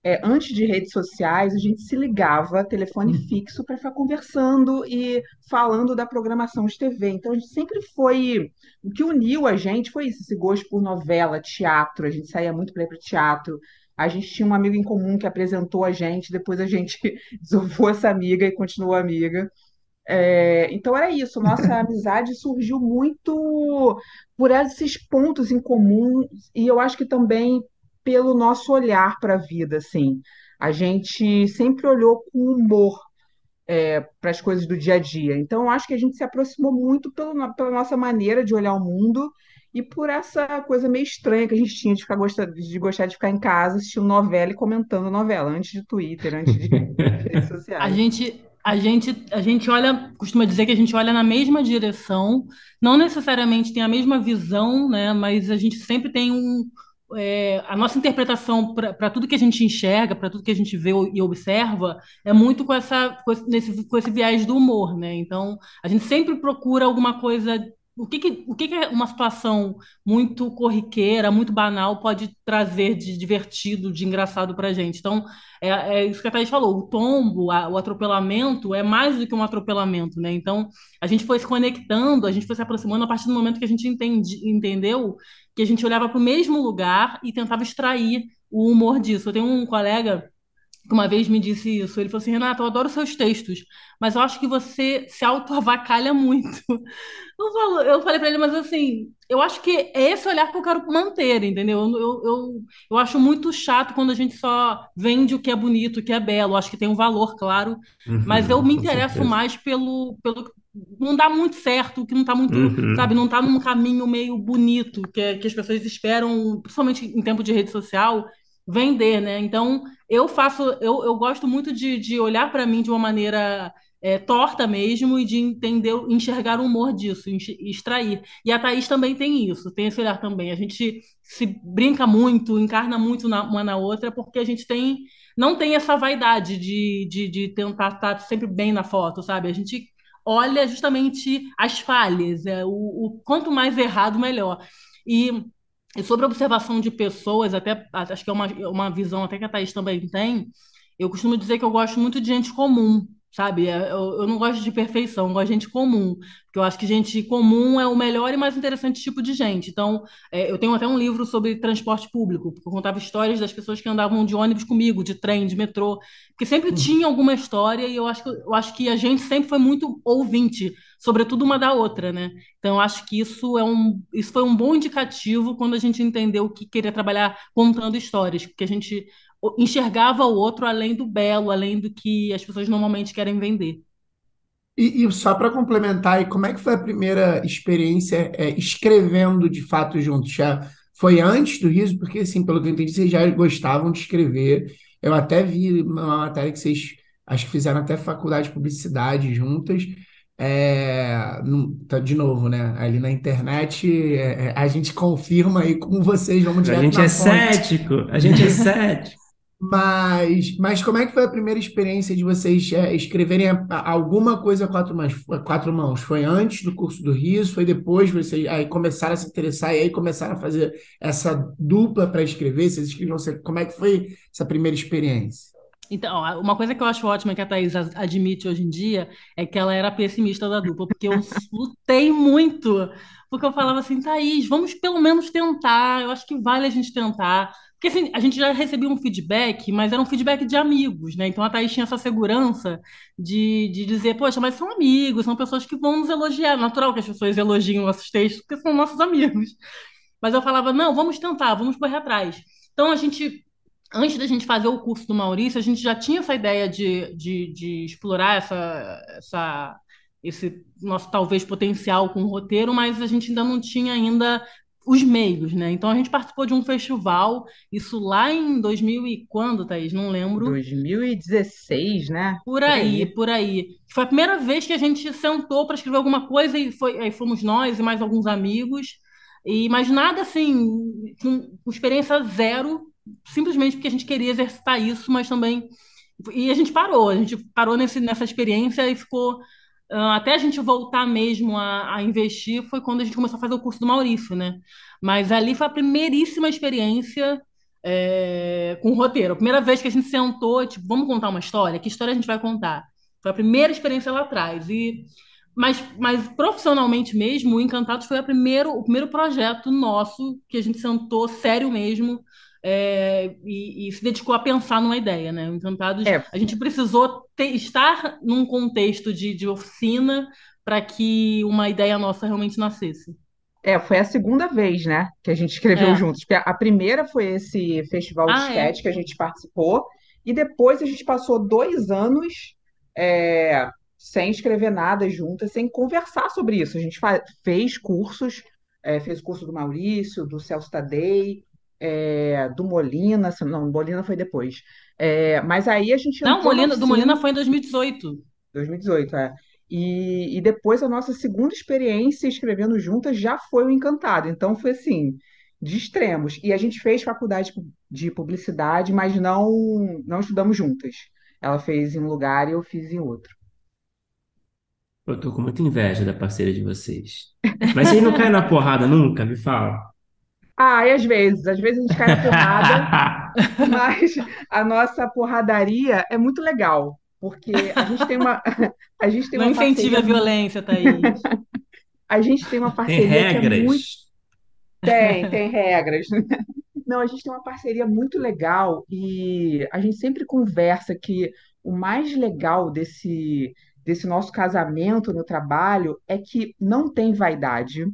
É, antes de redes sociais, a gente se ligava, telefone fixo, para ficar conversando e falando da programação de TV. Então, a gente sempre foi. O que uniu a gente foi isso, esse gosto por novela, teatro. A gente saía muito para ir para teatro. A gente tinha um amigo em comum que apresentou a gente, depois a gente *laughs* desovou essa amiga e continuou amiga. É, então era isso, nossa *laughs* amizade surgiu muito por esses pontos em comum e eu acho que também pelo nosso olhar para a vida, assim. A gente sempre olhou com humor para as coisas do dia a dia. Então eu acho que a gente se aproximou muito pelo, pela nossa maneira de olhar o mundo e por essa coisa meio estranha que a gente tinha de ficar gosta- de gostar de ficar em casa assistindo novela e comentando novela, antes de Twitter, antes de *laughs* redes A sociais. gente, a gente, a gente olha, costuma dizer que a gente olha na mesma direção, não necessariamente tem a mesma visão, né? Mas a gente sempre tem um, é, a nossa interpretação para tudo que a gente enxerga, para tudo que a gente vê e observa, é muito com, essa, com, esse, com esse viés do humor, né? Então, a gente sempre procura alguma coisa o que, que, o que, que uma situação muito corriqueira, muito banal, pode trazer de divertido, de engraçado para a gente? Então, é, é, isso que a Thaís falou: o tombo, a, o atropelamento é mais do que um atropelamento, né? Então, a gente foi se conectando, a gente foi se aproximando a partir do momento que a gente entendi, entendeu que a gente olhava para o mesmo lugar e tentava extrair o humor disso. Eu tenho um colega que uma vez me disse isso. Ele falou assim: Renata, eu adoro seus textos, mas eu acho que você se auto-avacalha muito. *laughs* Eu, falo, eu falei para ele, mas assim, eu acho que é esse olhar que eu quero manter, entendeu? Eu, eu, eu, acho muito chato quando a gente só vende o que é bonito, o que é belo. Eu acho que tem um valor, claro, uhum, mas eu me interesso certeza. mais pelo, pelo. Não dá muito certo, que não está muito, uhum. sabe, não está num caminho meio bonito que, que as pessoas esperam, principalmente em tempo de rede social, vender, né? Então, eu faço, eu, eu gosto muito de, de olhar para mim de uma maneira é, torta mesmo e de entender, enxergar o humor disso, extrair. E a Thaís também tem isso, tem esse olhar também. A gente se brinca muito, encarna muito na, uma na outra, porque a gente tem não tem essa vaidade de, de, de tentar estar sempre bem na foto, sabe? A gente olha justamente as falhas, é, o, o quanto mais errado, melhor. E e sobre a observação de pessoas, até acho que é uma, uma visão até que a Thaís também tem, eu costumo dizer que eu gosto muito de gente comum, sabe? É, eu, eu não gosto de perfeição, eu gosto de gente comum, porque eu acho que gente comum é o melhor e mais interessante tipo de gente. Então, é, eu tenho até um livro sobre transporte público, porque eu contava histórias das pessoas que andavam de ônibus comigo, de trem, de metrô, porque sempre uhum. tinha alguma história e eu acho, que, eu acho que a gente sempre foi muito ouvinte, sobretudo uma da outra, né? Então, acho que isso, é um, isso foi um bom indicativo quando a gente entendeu que queria trabalhar contando histórias, porque a gente enxergava o outro além do belo, além do que as pessoas normalmente querem vender. E, e só para complementar, como é que foi a primeira experiência é, escrevendo de fato juntos? Já foi antes do riso? Porque, assim, pelo que eu entendi, vocês já gostavam de escrever. Eu até vi uma matéria que vocês acho que fizeram até faculdade de publicidade juntas. É, tá, de novo, né? Ali na internet é, é, a gente confirma aí com vocês, vamos direto A gente é fonte. cético, a gente é cético. *laughs* Mas, mas como é que foi a primeira experiência de vocês é, escreverem alguma coisa a quatro mãos? Quatro mãos? Foi antes do curso do Riso? Foi depois vocês aí começaram a se interessar e aí começaram a fazer essa dupla para escrever? Vocês escreviam, como é que foi essa primeira experiência? Então, uma coisa que eu acho ótima que a Thaís admite hoje em dia é que ela era pessimista da dupla, porque eu lutei muito. Porque eu falava assim, Thaís, vamos pelo menos tentar, eu acho que vale a gente tentar. Porque assim, a gente já recebia um feedback, mas era um feedback de amigos, né? Então a Thaís tinha essa segurança de, de dizer, poxa, mas são amigos, são pessoas que vão nos elogiar. Natural que as pessoas elogiem nossos textos, porque são nossos amigos. Mas eu falava, não, vamos tentar, vamos correr atrás. Então a gente antes da gente fazer o curso do Maurício, a gente já tinha essa ideia de, de, de explorar essa, essa, esse nosso talvez potencial com o roteiro, mas a gente ainda não tinha ainda os meios, né? Então a gente participou de um festival, isso lá em 2000 e quando, Thaís? Não lembro. 2016, né? Por aí, por aí. Foi a primeira vez que a gente sentou para escrever alguma coisa e foi, aí fomos nós e mais alguns amigos. E mas nada assim, com experiência zero simplesmente porque a gente queria exercitar isso, mas também. E a gente parou, a gente parou nesse, nessa experiência e ficou. Uh, até a gente voltar mesmo a, a, investir foi quando a gente começou a fazer o curso do Maurício, né? Mas ali foi a primeiríssima experiência é, com o roteiro. A primeira vez que a gente sentou, tipo, vamos contar uma história? Que história a gente vai contar? Foi a primeira experiência lá atrás. E, mas, mas profissionalmente mesmo, o Encantados foi a primeiro, o primeiro projeto nosso que a gente sentou sério mesmo é, e, e, se dedicou a pensar numa ideia, né? O Encantados, é. a gente precisou ter, estar num contexto de, de oficina para que uma ideia nossa realmente nascesse. É, foi a segunda vez, né, que a gente escreveu é. juntos. A primeira foi esse festival de ah, é? sketch que a gente participou, e depois a gente passou dois anos é, sem escrever nada juntas, sem conversar sobre isso. A gente fez cursos, é, fez o curso do Maurício, do Celso Tadei, é, do Molina, não, Molina foi depois. É, mas aí a gente Não, Molina, do Molina foi em 2018. 2018, é. E, e depois a nossa segunda experiência escrevendo juntas já foi o Encantado. Então foi assim, de extremos. E a gente fez faculdade de publicidade, mas não, não estudamos juntas. Ela fez em um lugar e eu fiz em outro. Eu tô com muita inveja da parceira de vocês. Mas vocês não caem na porrada nunca? Me fala. Ah, e às vezes, às vezes a gente cai na porrada, *laughs* mas a nossa porradaria é muito legal, porque a gente tem uma, *laughs* a gente tem Não uma incentive a parceria, violência, Thaís. *laughs* a gente tem uma Tem parceria que é muito, regras. tem, tem regras. Não, a gente tem uma parceria muito legal e a gente sempre conversa que o mais legal desse, desse nosso casamento no trabalho é que não tem vaidade.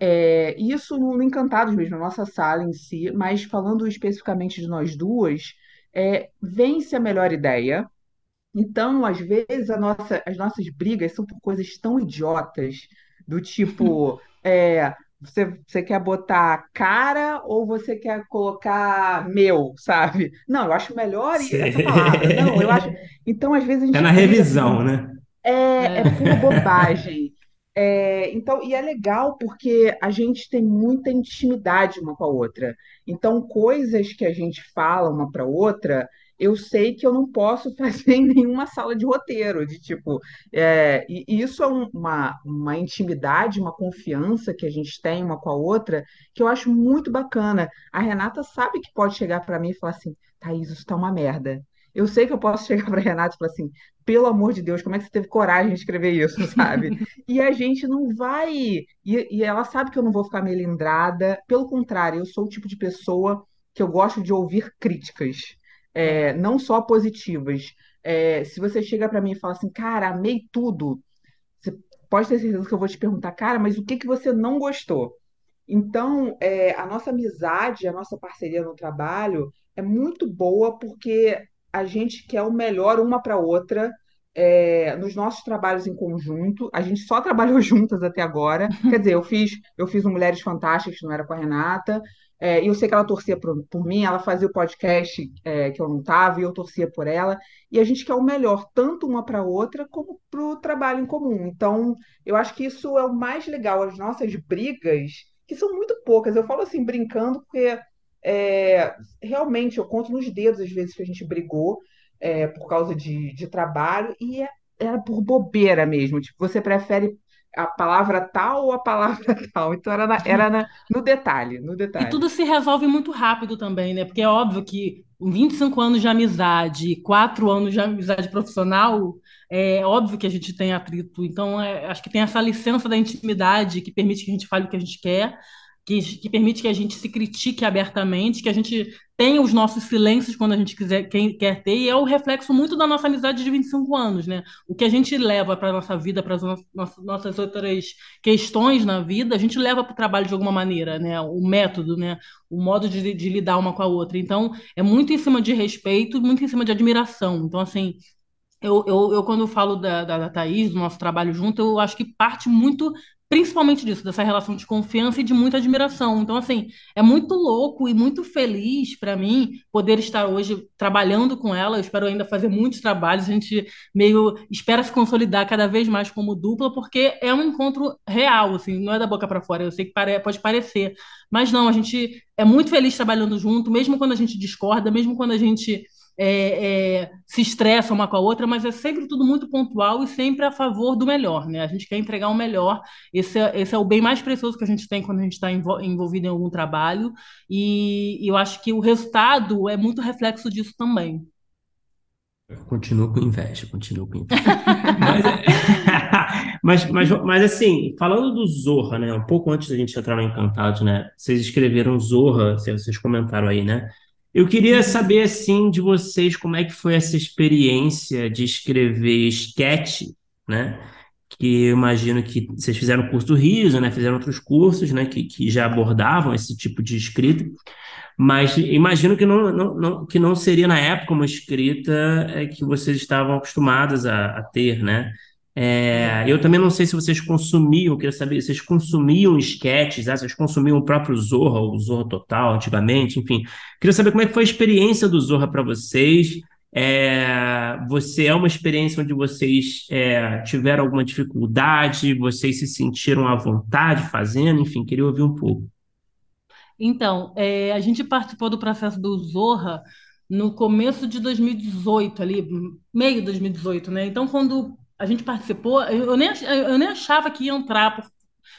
É, isso no Encantados mesmo, na nossa sala em si, mas falando especificamente de nós duas, é, vence a melhor ideia. Então, às vezes, a nossa- as nossas brigas são por coisas tão idiotas, do tipo, *laughs* é, você, você quer botar cara ou você quer colocar meu, sabe? Não, eu acho melhor essa palavra. Não, eu acho. *laughs* Então, às vezes, a É gente na briga revisão, por né? é, é por É. bobagem. É, então, e é legal porque a gente tem muita intimidade uma com a outra. Então, coisas que a gente fala uma para outra, eu sei que eu não posso *laughs* fazer em nenhuma sala de roteiro, de tipo, é, e isso é um- uma, uma intimidade, uma confiança que a gente tem uma com a outra, que eu acho muito bacana. A Renata sabe que pode chegar para mim e falar assim, Thaís, isso tá uma merda. Eu sei que eu posso *laughs* chegar para Renata e falar assim, pelo amor de Deus, como é que você teve coragem de escrever isso, sabe? *laughs* E a gente não vai. E, e ela sabe que eu não vou ficar melindrada. Pelo contrário, eu sou o tipo de pessoa que eu gosto de ouvir críticas, é, não só positivas. É, se você chega para mim e fala assim, cara, amei tudo, você pode ter certeza que eu vou te perguntar, cara, mas o que que você não gostou? Então, é, a nossa amizade, a nossa parceria no trabalho é muito boa porque a gente quer o melhor uma para outra. é, nos nossos trabalhos em conjunto, a gente só *laughs* trabalhou juntas até agora. Quer dizer, eu fiz, eu fiz um Mulheres Fantásticas, não era com a Renata, é, e eu sei que ela torcia por, por mim, ela fazia o podcast, é, que eu não estava, e eu torcia por ela. E a gente quer o melhor, tanto uma para outra, como para o trabalho em comum. Então, eu acho que isso é o mais legal. As nossas brigas que são muito poucas. Eu falo assim, brincando, porque é, realmente eu conto nos dedos as vezes que a gente brigou é, por causa de, de trabalho, e é, era por bobeira mesmo. Tipo, você prefere a palavra tal ou a palavra *laughs* tal? Então era, na- era na- no detalhe, no E detalhe. tudo se resolve muito rápido também, né? Porque é óbvio que com 25 anos de amizade, 4 anos de amizade profissional, é óbvio que a gente tem atrito. Então, é, acho que tem essa licença da intimidade que permite que a gente fale o que a gente quer, que, que permite que a gente se critique abertamente, que a gente tenha os nossos silêncios quando a gente quiser, quem, quer ter, e é o reflexo muito da nossa amizade de 25 anos, né? O que a gente leva para a nossa vida, para as no- nossas outras questões na vida, a gente leva para o trabalho de alguma maneira, né? O método, né? O modo de, de lidar uma com a outra. Então, é muito em cima de respeito, muito em cima de admiração. Então, assim, eu, eu, eu quando falo da, da, da Thaís, do nosso trabalho junto, eu acho que parte muito, principalmente disso, dessa relação de confiança e de muita admiração. Então, assim, é muito louco e muito feliz para mim poder estar hoje trabalhando com ela. Eu espero ainda fazer muitos trabalhos. A gente meio espera se consolidar cada vez mais como dupla, porque é um encontro real, assim, não é da boca para fora. Eu sei que pode parecer, mas não, a gente é muito feliz trabalhando junto, mesmo quando a gente discorda, mesmo quando a gente é, é, se estressa uma com a outra, mas é sempre tudo muito pontual e sempre a favor do melhor, né? A gente quer entregar o melhor. Esse é, esse é o bem mais precioso que a gente tem quando a gente está envolvido em algum trabalho, e, e eu acho que o resultado é muito reflexo disso também. Eu continuo com inveja, continuo com inveja. *laughs* Mas, é- *laughs* mas, mas, mas, assim, falando do Zorra, né? Um pouco antes da gente entrar no Encantados, né? Vocês escreveram Zorra, vocês comentaram aí, né? Eu queria saber, assim, de vocês como é que foi essa experiência de escrever sketch, né? Que eu imagino que vocês fizeram o curso do Riso, né? Fizeram outros cursos, né? Que, que já abordavam esse tipo de escrita. Mas imagino que não, não, não- que não seria na época uma escrita é, que vocês estavam acostumados a, a ter, né? É, eu também não sei se vocês consumiam, queria saber, vocês consumiam esquetes, ah, vocês consumiam o próprio Zorra, o Zorra Total, antigamente, enfim. Queria saber como é que foi a experiência do Zorra para vocês. É, você é uma experiência onde vocês é, tiveram alguma dificuldade, vocês se sentiram à vontade fazendo, enfim, queria ouvir um pouco. Então, é, a gente participou do processo do Zorra no começo de 2018, ali, meio de 2018, né? Então, quando a gente participou, eu nem, eu nem achava que ia entrar,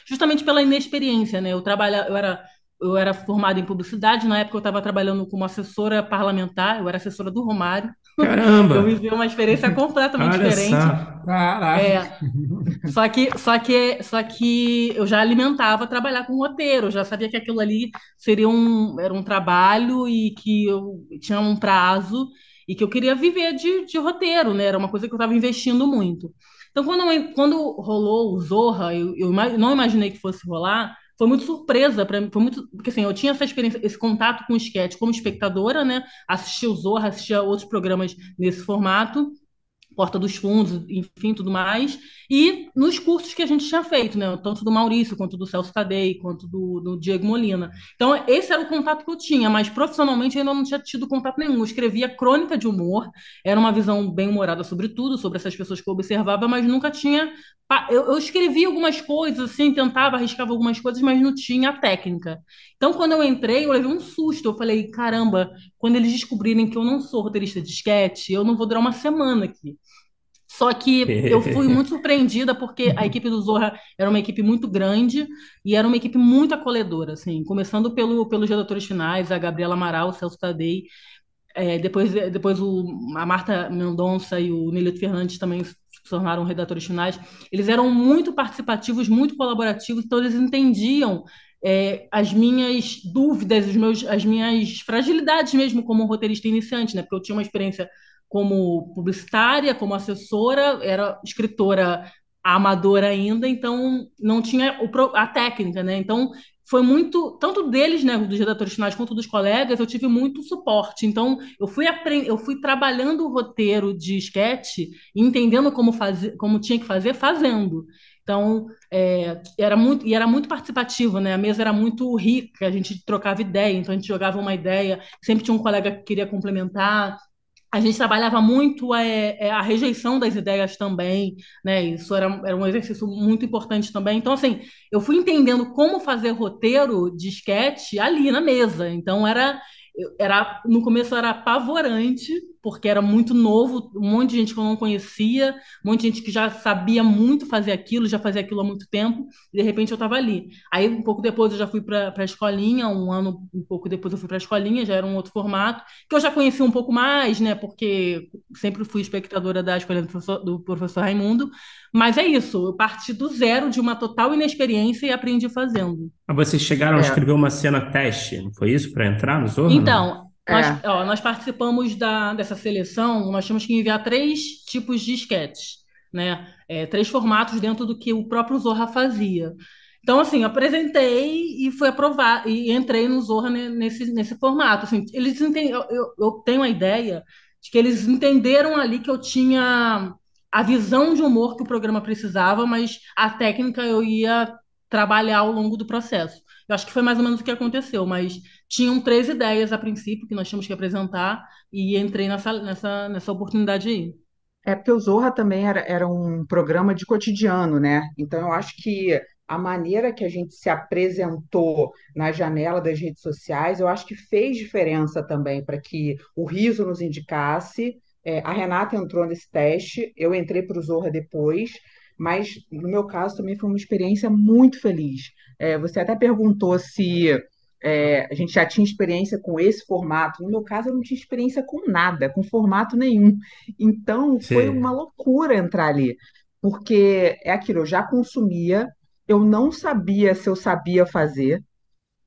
justamente pela inexperiência, né? Eu trabalha, eu era eu era formada em publicidade, na época eu estava trabalhando como assessora parlamentar, eu era assessora do Romário. Caramba! *laughs* Eu vivi uma experiência completamente Olha diferente. só. Caraca. É, só que, só que, só que eu já alimentava trabalhar com roteiro, eu já sabia que aquilo ali seria um, era um trabalho e que eu tinha um prazo e que eu queria viver de, de roteiro, né? Era uma coisa que eu estava investindo muito. Então, quando, quando rolou o Zorra, eu, eu não imaginei que fosse rolar, foi muito surpresa para mim, foi muito, porque assim, eu tinha essa experiência, esse contato com o sketch como espectadora, né? Assistia o Zorra, assistia outros programas nesse formato, Porta dos Fundos, enfim, tudo mais. E nos cursos que a gente tinha feito, né? Tanto do Maurício, quanto do Celso Tadei, quanto do, do Diego Molina. Então, esse era o contato que eu tinha, mas profissionalmente eu ainda não tinha tido contato nenhum. Eu escrevia crônica de humor, era uma visão bem humorada sobre tudo, sobre essas pessoas que eu observava, mas nunca tinha. Eu, eu escrevia algumas coisas, assim, tentava, arriscava algumas coisas, mas não tinha a técnica. Então, quando eu entrei, eu levei um susto. Eu falei, caramba, quando eles descobrirem que eu não sou roteirista de esquete, eu não vou durar uma semana aqui. Só que eu fui *laughs* muito surpreendida porque a equipe do Zorra era uma equipe muito grande e era uma equipe muito acolhedora, assim, começando pelo, pelos redatores finais, a Gabriela Amaral, o Celso Tadei, é, depois, depois o, a Marta Mendonça e o Nelito Fernandes também se tornaram redatores finais. Eles eram muito participativos, muito colaborativos, então eles entendiam é, as minhas dúvidas, os meus, as minhas fragilidades mesmo como roteirista iniciante, né? Porque eu tinha uma experiência como publicitária, como assessora, era escritora amadora ainda, então não tinha a técnica, né? Então foi muito, tanto deles, né, dos redatores finais, quanto dos colegas, eu tive muito suporte. Então eu fui apren- eu fui trabalhando o roteiro de sketch, e entendendo como fazer, como tinha que fazer, fazendo. Então, é, era muito, e era muito participativo, né? A mesa era muito rica, a gente trocava ideia, então a gente jogava uma ideia, sempre tinha um colega que queria complementar. A gente trabalhava muito é, é, a rejeição das ideias também, né? Isso era, era um exercício muito importante também. Então, assim, eu fui entendendo como fazer roteiro de sketch ali na mesa. Então, era, era no começo era apavorante, porque era muito novo, um monte de gente que eu não conhecia, um monte de gente que já sabia muito fazer aquilo, já fazia aquilo há muito tempo, e de repente eu estava ali. Aí, um pouco depois, eu já fui para a escolinha, um ano, um pouco depois, eu fui para a escolinha, já era um outro formato que eu já conhecia um pouco mais, né? Porque sempre fui espectadora da escolha do professor, do professor Raimundo. Mas é isso, eu parti do zero, de uma total inexperiência e aprendi fazendo. Mas vocês chegaram a É. escrever uma cena teste, não foi isso, para entrar no Zorro? não? Então, nós, É. ó, nós participamos da, dessa seleção, nós tínhamos que enviar três tipos de esquetes, né? É, três formatos dentro do que o próprio Zorra fazia. Então, assim, apresentei e fui aprovado, e entrei no Zorra ne- nesse, nesse formato. Assim, eles enten- eu, eu, eu tenho a ideia de que eles entenderam ali que eu tinha a visão de humor que o programa precisava, mas a técnica eu ia trabalhar ao longo do processo. Eu acho que foi mais ou menos o que aconteceu, mas tinham três ideias a princípio que nós tínhamos que apresentar e entrei nessa, nessa, nessa oportunidade aí. É porque o Zorra também era, era um programa de cotidiano, né? Então eu acho que a maneira que a gente se apresentou na janela das redes sociais, eu acho que fez diferença também para que o riso nos indicasse. É, a Renata entrou nesse teste, eu entrei para o Zorra depois, mas no meu caso também foi uma experiência muito feliz. É, você até perguntou se é, a gente já tinha experiência com esse formato. No meu caso, eu não tinha experiência com nada, com formato nenhum. Então, foi Sim. uma loucura entrar ali, porque é aquilo, eu já consumia, eu não sabia se eu sabia fazer.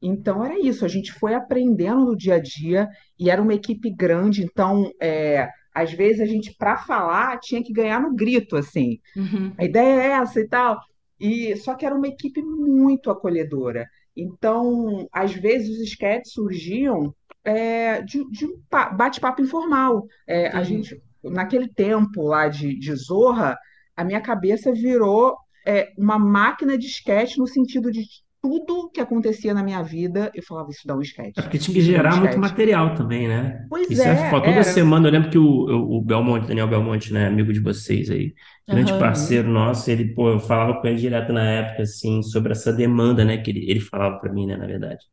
Então, era isso, a gente foi aprendendo no dia a dia e era uma equipe grande, então, é, às vezes a gente, para falar, tinha que ganhar no grito, assim Uhum. a ideia é essa e tal. E só que era uma equipe muito acolhedora. Então, às vezes os esquetes surgiam é, de, de um pa- bate-papo informal. É, a gente, naquele tempo lá de, de Zorra, a minha cabeça virou é, uma máquina de esquete no sentido de tudo que acontecia na minha vida, eu falava, isso dá um esquete. É porque tinha que dá um gerar muito material também, né? Pois Isso é, é, toda era. semana, eu lembro que o, o Belmonte, Daniel Belmonte, né, amigo de vocês aí, grande Aham. parceiro nosso, ele, pô, eu falava com ele direto na época, assim, sobre essa demanda, né, que ele, ele falava para mim, né, na verdade.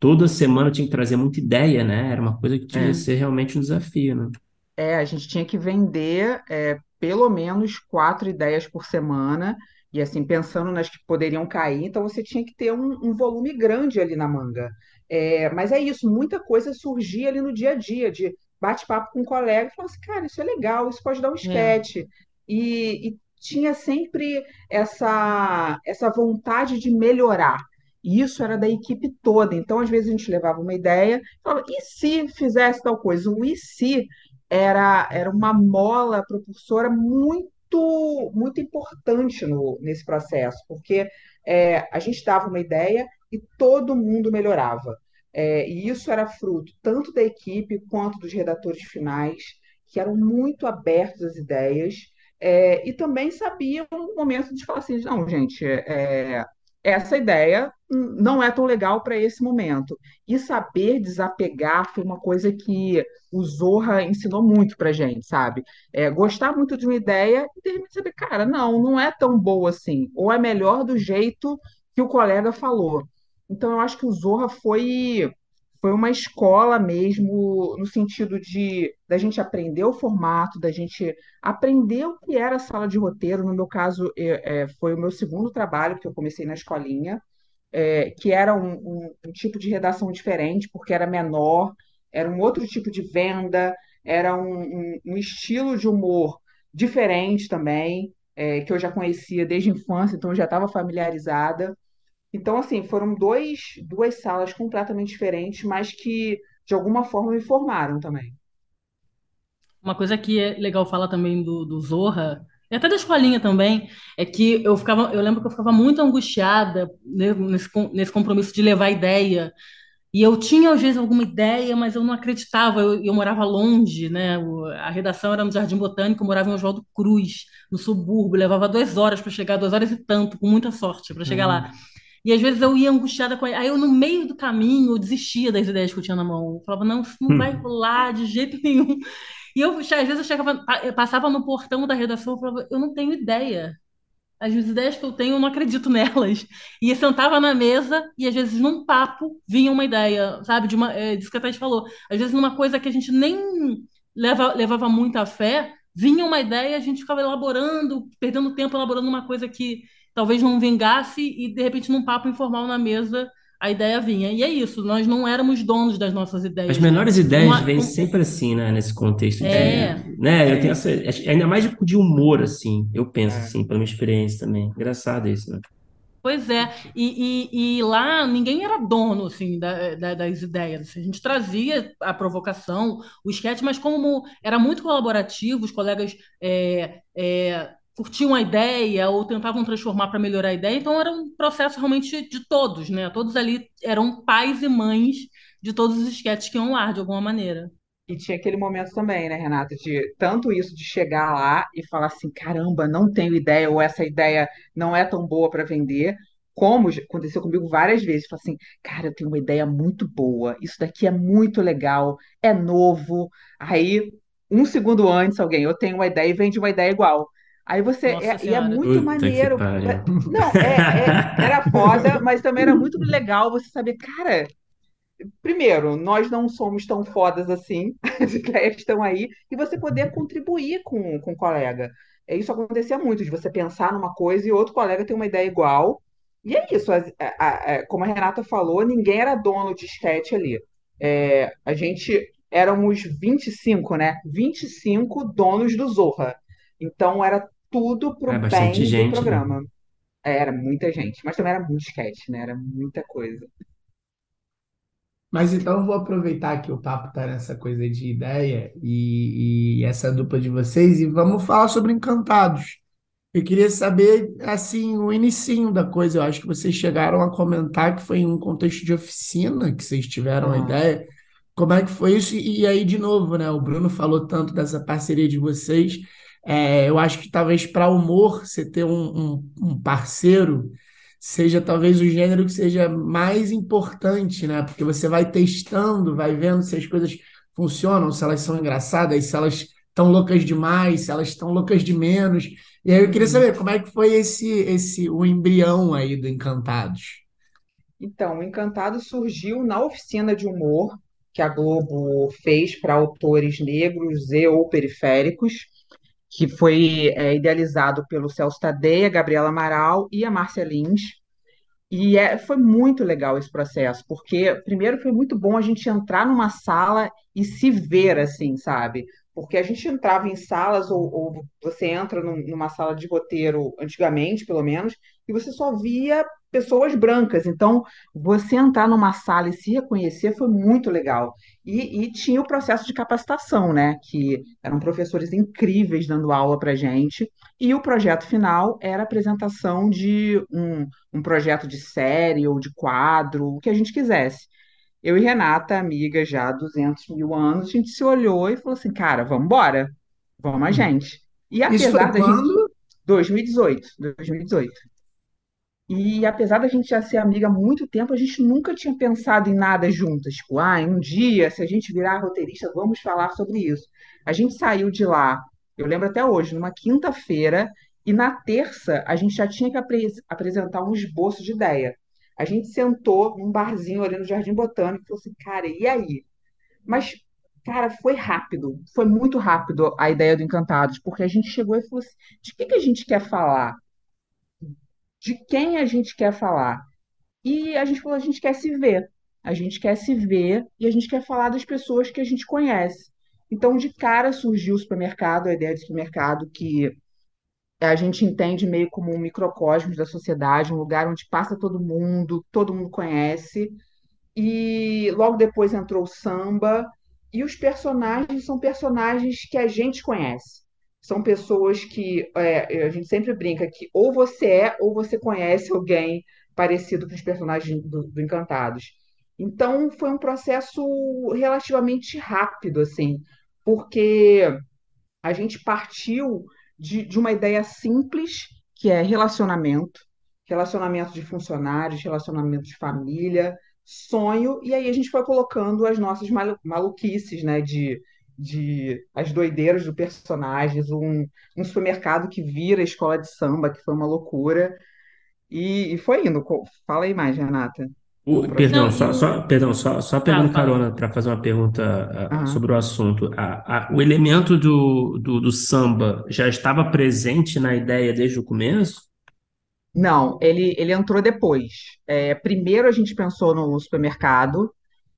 toda semana tinha que trazer muita ideia, né? Era uma coisa que tinha que É. ser realmente um desafio, né? É, a gente tinha que vender é, pelo menos quatro ideias por semana, e assim, pensando nas que poderiam cair, então você tinha que ter um, um volume grande ali na manga. É, mas é isso, muita coisa surgia ali no dia a dia, de bate-papo com um colega, e falava assim, cara, isso é legal, isso pode dar um É. esquete. E, e tinha sempre essa, essa vontade de melhorar. E isso era da equipe toda. Então, às vezes, a gente levava uma ideia e falava, e se fizesse tal coisa? O e se era, era uma mola propulsora muito, muito importante no, nesse processo, porque é, a gente dava uma ideia e todo mundo melhorava. É, e isso era fruto tanto da equipe quanto dos redatores finais, que eram muito abertos às ideias, é, e também sabiam o momento de falar assim, não, gente, é, essa ideia não é tão legal para esse momento. E saber desapegar foi uma coisa que o Zorra ensinou muito pra gente, sabe? É, gostar muito de uma ideia e de saber, cara, não, não é tão boa assim, ou é melhor do jeito que o colega falou. Então eu acho que o Zorra foi foi uma escola mesmo no sentido de da gente aprender o formato, da gente aprender o que era sala de roteiro. No meu caso, é, foi o meu segundo trabalho que eu comecei na escolinha é, que era um, um- um tipo de redação diferente, porque era menor, era um outro tipo de venda, era um, um- estilo de humor diferente também, é, que eu já conhecia desde a infância, então eu já estava familiarizada. Então, assim, foram dois, duas salas completamente diferentes, mas que de alguma forma me formaram também. Uma coisa que é legal falar também do, do Zorra, e até da escolinha também, é que eu ficava, eu lembro que eu ficava muito angustiada né, nesse, nesse compromisso de levar ideia. E eu tinha, às vezes, alguma ideia, mas eu não acreditava. Eu, eu morava longe, né? O- a redação era no Jardim Botânico, eu morava em Oswaldo Cruz, no subúrbio. Levava duas horas para chegar, duas horas e tanto, com muita sorte, para chegar lá. E às vezes eu ia angustiada com. Aí eu, no meio do caminho, eu desistia das ideias que eu tinha na mão. Eu falava, não, isso não vai rolar de jeito nenhum. E eu, às vezes, eu chegava, passava no portão da redação e falava, eu não tenho ideia. As ideias que eu tenho, eu não acredito *laughs* nelas. E eu sentava na mesa e, às vezes, num papo, vinha uma ideia, sabe? De uma, é, disso que a Thaís falou. Às vezes, numa coisa que a gente nem leva, levava muita fé, vinha uma ideia a gente ficava elaborando, perdendo tempo elaborando uma coisa que talvez não vingasse e, de repente, num papo informal na mesa, a ideia vinha. E é isso, nós não éramos donos das nossas ideias. As né? menores ideias Uma- vêm sempre assim, né? Nesse contexto de, É. né? Eu tenho essa, ainda mais de, de humor, assim. Eu penso É. assim, pela minha experiência também. Engraçado isso, né? Pois é, e, e, e lá ninguém era dono assim da, da- das ideias. A gente trazia a provocação, o esquete, mas como era muito colaborativo, os colegas é, é, curtiam a ideia ou tentavam transformar para melhorar a ideia, então era um processo realmente de todos, né? Todos ali eram pais e mães de todos os esquetes que iam lá, de alguma maneira. E tinha aquele momento também, né, Renata, de tanto isso de chegar lá e falar assim, caramba, não tenho ideia, ou essa ideia não é tão boa para vender, como aconteceu comigo várias vezes, falar assim, cara, eu tenho uma ideia muito boa, isso daqui é muito legal, é novo. Aí, um segundo antes, alguém, eu tenho uma ideia e vende uma ideia igual. Aí você, é, e é muito Puta maneiro. pariu. Não, é, é- era foda, mas também era muito legal você saber, cara. Primeiro, nós não somos tão fodas assim, *laughs* as ideias estão aí, e você poder contribuir com, com o colega. É, Isso acontecia muito, de você pensar numa coisa e outro colega tem uma ideia igual. E é isso, a- a- a- como a Renata falou, ninguém era dono de sketch ali. É, a gente éramos 25, né? 25 donos do Zorra. Então era tudo pro É bem gente, do né? programa. É, Era muita gente, mas também era muito sketch, né? Era muita coisa. Mas então eu vou aproveitar que o papo tá nessa coisa de ideia e, e essa dupla de vocês e vamos falar sobre Encantados. Eu queria saber, assim, o inicinho da coisa. Eu acho que vocês chegaram a comentar que foi em um contexto de oficina que vocês tiveram a Aham. ideia. Como é que foi isso? E, e aí, de novo, né? O Bruno falou tanto dessa parceria de vocês. É, eu acho que talvez para humor você ter um, um, um parceiro seja talvez o gênero que seja mais importante, né? Porque você vai testando, vai vendo se as coisas funcionam, se elas são engraçadas, se elas estão loucas demais, se elas estão loucas de menos. E aí eu queria saber como é que foi esse esse o embrião aí do Encantados. Então, o Encantado surgiu na oficina de humor que a Globo fez para autores negros e ou periféricos, que foi é, idealizado pelo Celso Tadeia, Gabriela Amaral e a Márcia Lins. E é, foi muito legal esse processo, porque primeiro foi muito bom a gente entrar numa sala e se ver assim, sabe? Porque a gente entrava em salas, ou, ou você entra num- numa sala de roteiro, antigamente, pelo menos, e você só via pessoas brancas. Então, você entrar numa sala e se reconhecer foi muito legal. E, e tinha o processo de capacitação, né? Que eram professores incríveis dando aula pra gente. E o projeto final era a apresentação de um um projeto de série ou de quadro, o que a gente quisesse. Eu e Renata, amiga já há 200 mil anos, a gente se olhou e falou assim, cara, vamos embora, vamos a gente. E Isso foi apesar da gente... quando? 2018, 2018. E apesar da gente já ser amiga há muito tempo, a gente nunca tinha pensado em nada juntas. Tipo, ah, um dia, se a gente virar roteirista, vamos falar sobre isso. A gente saiu de lá, eu lembro até hoje, numa quinta-feira, e na terça a gente já tinha que apre- apresentar um esboço de ideia. A gente sentou num barzinho ali no Jardim Botânico e falou assim, cara, e aí? Mas, cara, foi rápido, foi muito rápido a ideia do Encantados, porque a gente chegou e falou assim, de que que a gente quer falar? De quem a gente quer falar? E a gente falou, a gente quer se ver. A gente quer se ver e a gente quer falar das pessoas que a gente conhece. Então, de cara surgiu o supermercado, a ideia de supermercado, que a gente entende meio como um microcosmos da sociedade, um lugar onde passa todo mundo, todo mundo conhece. E logo depois entrou o samba, e os personagens são personagens que a gente conhece. São pessoas que é, a gente sempre brinca que ou você é ou você conhece alguém parecido com os personagens do, do Encantados. Então foi um processo relativamente rápido, assim, porque a gente partiu de, de uma ideia simples, que é relacionamento, relacionamento de funcionários, relacionamento de família, sonho, e aí a gente foi colocando as nossas malu- maluquices, né, de, de as doideiras do personagens, um, um supermercado que vira escola de samba, que foi uma loucura, e, e foi indo. Fala aí mais, Renata, O- perdão, Não, só, só, perdão, só, só pegando fala. carona para fazer uma pergunta ah, Aham. sobre o assunto. A- a- o elemento do, do, do samba já estava presente na ideia desde o começo? Não, ele, ele entrou depois. É, primeiro a gente pensou no supermercado,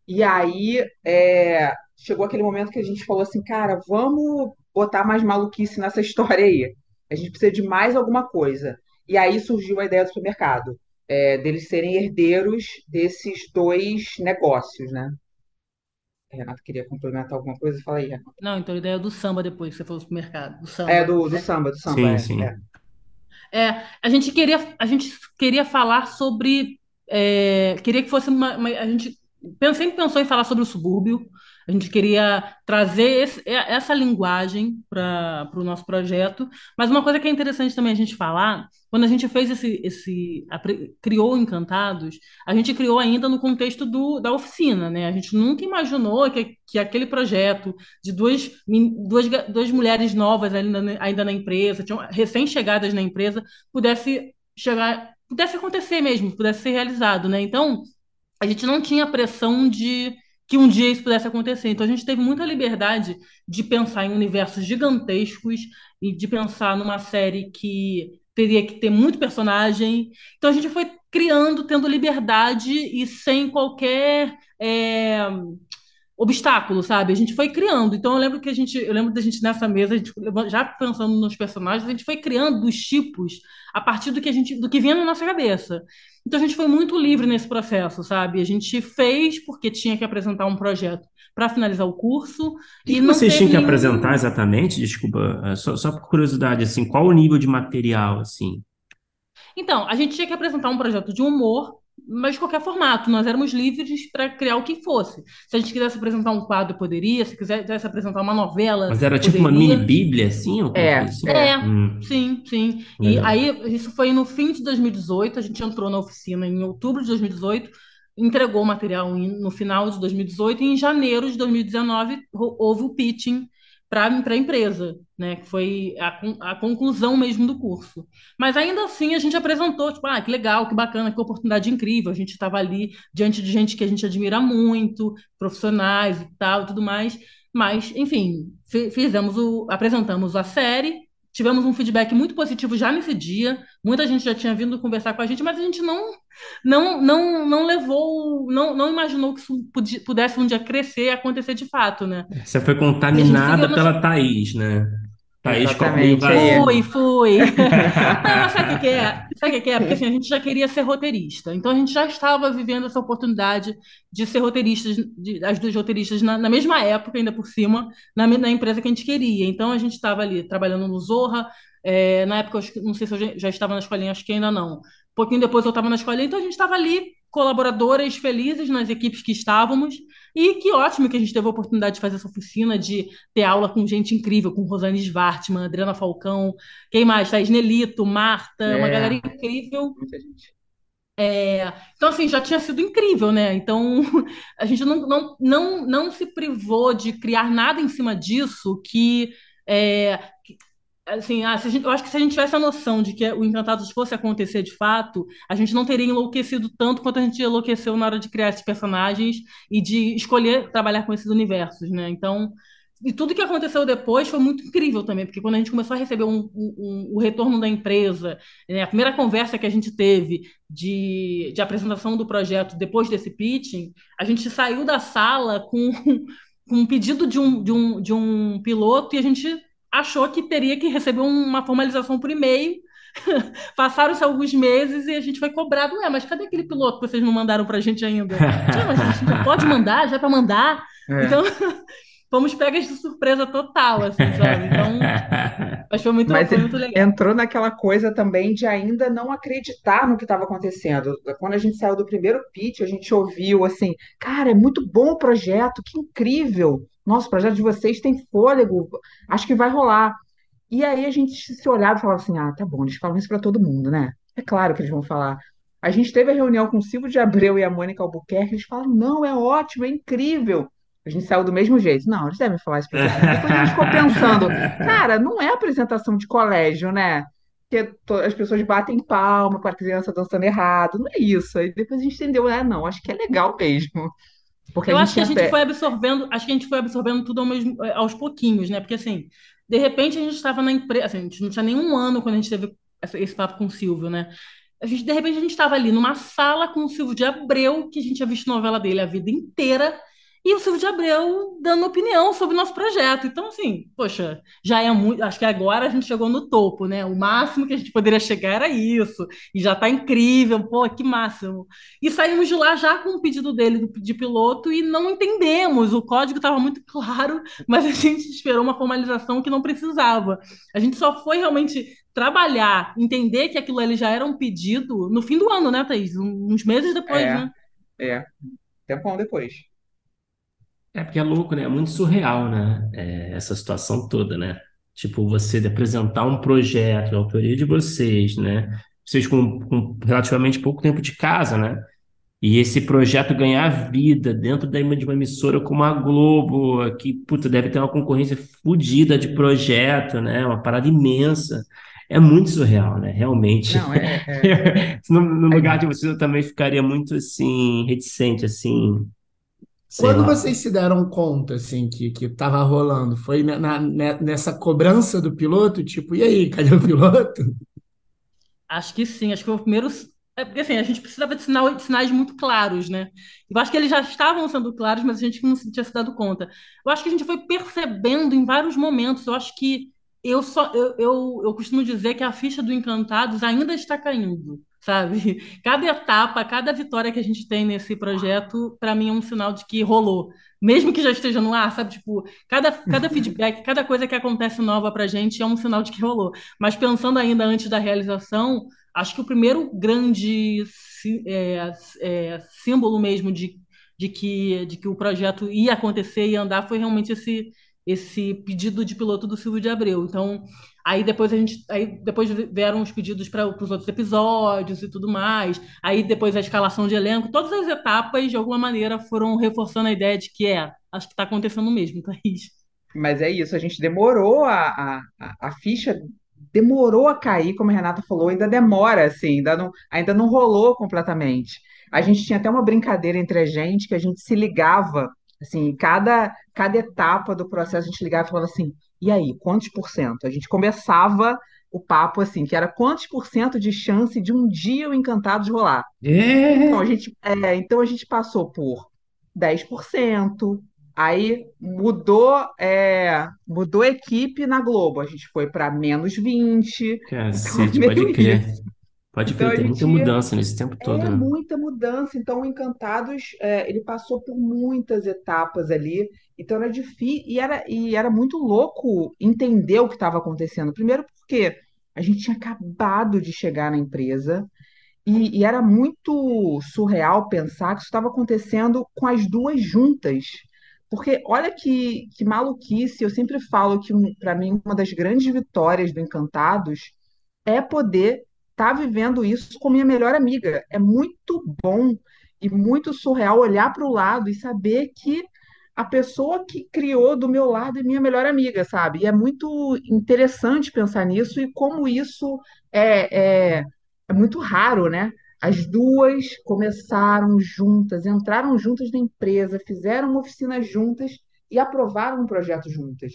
E aí é, chegou aquele momento que a gente falou assim, cara, vamos botar mais maluquice nessa *laughs* história aí. A gente precisa de mais alguma coisa. E aí surgiu a ideia do supermercado, é, deles serem herdeiros desses dois negócios, né? Renato queria complementar alguma coisa? Fala aí, Renato. Não, então a ideia do samba depois, que você falou supermercado, do É, samba, do, do né? samba, do samba, Sim, é, sim. é. É, a gente queria, a gente queria falar sobre, é, queria que fosse uma, uma- a gente sempre pensou em falar sobre o subúrbio. A gente queria trazer esse- é- essa linguagem para o nosso projeto. Mas uma coisa que é interessante também a gente falar, quando a gente fez esse, esse apre- criou Encantados, a gente criou ainda no contexto do, da oficina, né? A gente nunca imaginou que, que aquele projeto de duas, duas, duas mulheres novas ainda, ainda na empresa, recém-chegadas na empresa, pudesse chegar, pudesse acontecer mesmo, pudesse ser realizado, né? Então, a gente não tinha pressão de que um dia isso pudesse acontecer. Então, a gente teve muita liberdade de pensar em universos gigantescos e de pensar numa série que teria que ter muito personagem. Então, a gente foi criando, tendo liberdade e sem qualquer é, obstáculo, sabe? A gente foi criando. Então eu lembro que a gente, eu lembro da gente nessa mesa, gente, já pensando nos personagens, a gente foi criando os tipos a partir do que a gente, do que vinha na nossa cabeça. Então a gente foi muito livre nesse processo, sabe? A gente fez porque tinha que apresentar um projeto para finalizar o curso O que e que vocês tinham que nenhum apresentar exatamente? Desculpa, eh, só, só por curiosidade, assim, qual o nível de material, assim? Então, a gente tinha que apresentar um projeto de humor, mas de qualquer formato. Nós éramos livres para criar o que fosse. Se a gente quisesse apresentar um quadro, poderia. Se quisesse apresentar uma novela, Mas era tipo uma mini poderia. bíblia, assim, ou É, assim? é. É, Hum, sim, sim. E aí, isso foi no fim de 2018. A gente entrou na oficina em outubro de 2018, entregou o material em- no final de 2018, e em janeiro de 2019 ro- houve o pitching para a empresa, né? Que foi a, a conclusão mesmo do curso. Mas ainda assim a gente apresentou, tipo, ah, que legal, que bacana, que oportunidade incrível. A gente estava ali diante de gente que a gente admira muito, profissionais e tal, tudo mais. Mas, enfim, fizemos o, apresentamos a série tivemos um feedback muito positivo já nesse dia. Muita gente já tinha vindo conversar com a gente, mas a gente não não não, não levou, não, não imaginou que isso pudesse um dia crescer e acontecer de fato, né? Você foi contaminada pela Thaís, né? Thaís Exatamente. Fui, fui. *laughs* Não, sabe o que é? Sabe o que é? Porque assim, a gente já queria ser roteirista. Então a gente já estava vivendo essa oportunidade de ser roteiristas, de, as duas roteiristas na, na, mesma época, ainda por cima, na, na, empresa que a gente queria. Então a gente estava ali trabalhando no Zorra. É, na época, eu não sei se eu já, já estava na escolinha, acho que ainda não. Um pouquinho depois eu estava na escolinha, então a gente estava ali colaboradoras felizes nas equipes que estávamos. E que ótimo que a gente teve a oportunidade de fazer essa oficina, de ter aula com gente incrível, com Rosane Svartman, Adriana Falcão, quem mais? Thaís Nelito, Marta, é. uma galera incrível. Muita gente. É, então, assim, já tinha sido incrível, né? Então, *laughs* a gente não, não, não, não se privou de criar nada em cima disso que, é, assim, ah, gente, eu acho que se a gente tivesse a noção de que o Encantados fosse acontecer de fato, a gente não teria enlouquecido tanto quanto a gente enlouqueceu na hora de criar esses personagens e de escolher trabalhar com esses universos, né? Então, e tudo que aconteceu depois foi muito incrível também, porque quando a gente começou a receber um, um, um, o retorno da empresa, né, a primeira conversa que a gente teve de, de apresentação do projeto depois desse pitching, a gente saiu da sala com, *laughs* com um pedido de um, de, um, de um piloto e a gente achou que teria que receber uma formalização por e-mail. *laughs* Passaram-se alguns meses e a gente foi cobrado. Ué, mas cadê aquele piloto que vocês não mandaram para *laughs* a gente ainda? A gente pode mandar, já é para mandar. É. Então, *laughs* fomos pegas de surpresa total, assim, sabe? Então, mas foi muito, mas foi muito legal. Entrou naquela coisa também de ainda não acreditar no que estava acontecendo. Quando a gente saiu do primeiro pitch, a gente ouviu assim, cara, é muito bom o projeto, que incrível. Nosso projeto de vocês tem fôlego, acho que vai rolar. E aí a gente se olhava e falava assim, ah, tá bom, eles falam isso para todo mundo, né? É claro que eles vão falar. A gente teve a reunião com o Silvio de Abreu e a Mônica Albuquerque, eles falaram, não, é ótimo, é incrível. A gente saiu do mesmo jeito. Não, eles devem falar isso pra gente. Depois a gente ficou pensando, cara, não é apresentação de colégio, né? Que as pessoas batem palma para a criança dançando errado. Não é isso. Aí depois a gente entendeu, é, não, acho que é legal mesmo. Porque eu acho que a gente foi absorvendo, acho que a gente foi absorvendo tudo ao mesmo, eh, aos pouquinhos, né? Porque assim, de repente a gente estava na empresa, assim, a gente não tinha nenhum ano quando a gente teve esse papo com o Silvio, né? A gente, de repente, a gente estava ali numa sala com o Silvio de Abreu, que a gente tinha visto novela dele a vida inteira, e o Silvio de Abreu dando opinião sobre o nosso projeto. Então, assim, poxa, já é muito. Acho que agora a gente chegou no topo, né? O máximo que a gente poderia chegar era isso. E já está incrível, pô, que máximo. E saímos de lá já com o pedido dele de piloto e não entendemos. O código estava muito *laughs* claro, mas a gente esperou uma formalização que não precisava. A gente só foi realmente trabalhar, entender que aquilo ali já era um pedido no fim do ano, né, Thaís? Uns meses depois, é, né? É, tempão depois. É porque é louco, né? É muito surreal, né? É, essa situação toda, né? Tipo, você apresentar um projeto, a autoria de vocês, né? Vocês com, com relativamente pouco tempo de casa, né? E esse projeto ganhar vida dentro de uma emissora como a Globo, que, puta, deve ter uma concorrência fodida de projeto, né? Uma parada imensa. É muito surreal, né? Realmente. Não, é, é... *laughs* no, no lugar de vocês, eu também ficaria muito, assim, reticente, assim, quando lá. vocês se deram conta, assim, que, que tava rolando? Foi na, na, nessa cobrança do piloto? Tipo, e aí, cadê o piloto? Acho que sim, acho que foi o primeiro. É porque assim, a gente precisava de, sinal, de sinais muito claros, né? Eu acho que eles já estavam sendo claros, mas a gente não tinha se dado conta. Eu acho que a gente foi percebendo em vários momentos. Eu acho que eu só eu, eu, eu costumo dizer que a ficha do Encantados ainda está caindo sabe? *laughs* Cada etapa, cada vitória que a gente tem nesse projeto, para mim é um sinal de que rolou. Mesmo que já esteja no ar, sabe? Tipo, cada, cada *laughs* feedback, cada coisa que acontece nova pra gente é um sinal de que rolou. Mas pensando ainda antes da realização, acho que o primeiro grande é, é, símbolo mesmo de, de, que, de que o projeto ia acontecer e andar foi realmente esse, esse pedido de piloto do Silvio de Abreu. Então, Aí depois a gente, aí depois vieram os pedidos para os outros episódios e tudo mais. Aí depois a escalação de elenco, todas as etapas de alguma maneira foram reforçando a ideia de que é, acho que está acontecendo mesmo, *laughs* Thaís. Mas é isso, a gente demorou a, a, a ficha demorou a cair, como a Renata falou, ainda demora, assim, ainda não, ainda não rolou completamente. A gente tinha até uma brincadeira entre a gente que a gente se ligava, assim, cada, cada etapa do processo a gente ligava e falava assim, e aí, quantos por cento? A gente começava o papo assim, que era quantos por cento de chance de um dia o Encantados rolar. É. Então a gente, é, então a gente passou por 10%, Aí mudou, é, mudou a equipe na Globo. A gente foi para menos 20. Cacete, Então, *laughs* pode crer. isso. Pode Então crer, tem muita mudança nesse tempo todo, é né? muita mudança. Então, o Encantados, é, ele passou por muitas etapas ali. Então era difícil e era, e era muito louco entender o que estava acontecendo. Primeiro porque a gente tinha acabado de chegar na empresa. E, e era muito surreal pensar que isso estava acontecendo com as duas juntas. Porque olha que, que maluquice, eu sempre falo que para mim uma das grandes vitórias do Encantados é poder estar vivendo isso com minha melhor amiga. É muito bom e muito surreal olhar para o lado e saber que a pessoa que criou do meu lado é minha melhor amiga, sabe? E é muito interessante pensar nisso e como isso é, é, é muito raro, né? As duas começaram juntas, entraram juntas na empresa, fizeram uma oficina juntas e aprovaram um projeto juntas.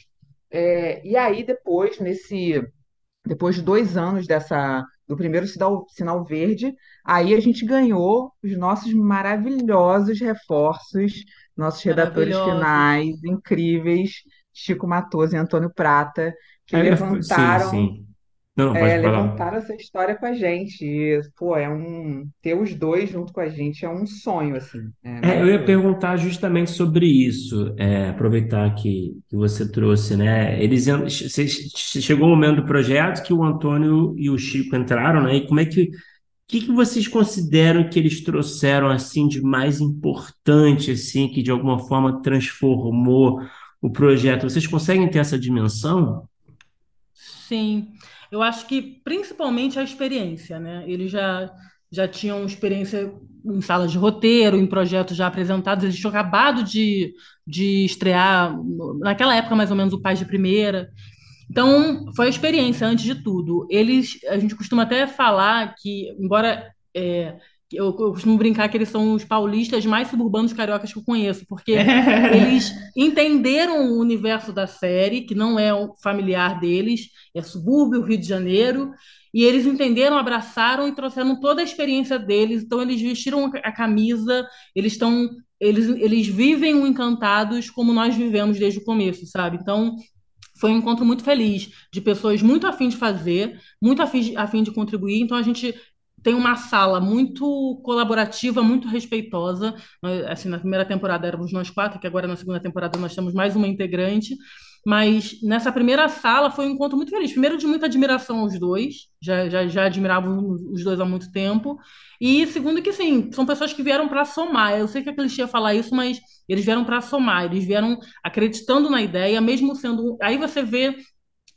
É, e aí, depois, nesse depois de dois anos dessa do primeiro sinal, sinal verde, aí a gente ganhou os nossos maravilhosos reforços, nossos redatores finais incríveis, Chico Matoso e Antônio Prata, que É, sim, levantaram, sim. Não, não, pode é, levantaram essa história com a gente. E, pô, é um ter os dois junto com a gente é um sonho, assim, é É, eu ia perguntar justamente sobre isso, é, aproveitar que, que você trouxe, né? Eles, chegou o momento do projeto que o Antônio e o Chico entraram, né? E como é que, que que vocês consideram que eles trouxeram assim de mais importante, assim, que de alguma forma transformou o projeto? Vocês conseguem ter essa dimensão? Sim, eu acho que principalmente a experiência, né? Eles já, já tinham experiência em salas de roteiro, em projetos já apresentados, eles tinham acabado de, de estrear, naquela época mais ou menos, o Paz de Primeira. Então, foi a experiência antes de tudo. Eles, a gente costuma até falar que, embora é, eu, eu costumo brincar que eles são os paulistas mais suburbanos cariocas que eu conheço, porque *laughs* eles entenderam o universo da série, que não é o familiar deles, é subúrbio, Rio de Janeiro, e eles entenderam, abraçaram e trouxeram toda a experiência deles. Então, eles vestiram a camisa, eles estão. Eles, eles vivem o Encantados como nós vivemos desde o começo, sabe? Então, foi um encontro muito feliz, de pessoas muito afim de fazer, muito afim de, afim de contribuir. Então a gente tem uma sala muito colaborativa, muito respeitosa. Assim, na primeira temporada éramos nós quatro, que agora na segunda temporada nós temos mais uma integrante. Mas nessa primeira sala foi um encontro muito feliz. Primeiro, de muita admiração aos dois, já, já, já admiravam os dois há muito tempo. E segundo, que sim, são pessoas que vieram para somar. Eu sei que é clichê falar isso, mas eles vieram para somar, eles vieram acreditando na ideia, mesmo sendo. Aí você vê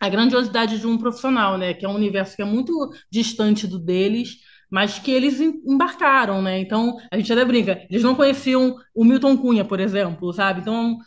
a grandiosidade de um profissional, né? Que é um universo que é muito distante do deles, mas que eles em- embarcaram, né? Então, a gente até brinca, eles não conheciam o Milton Cunha, por exemplo, sabe? Então,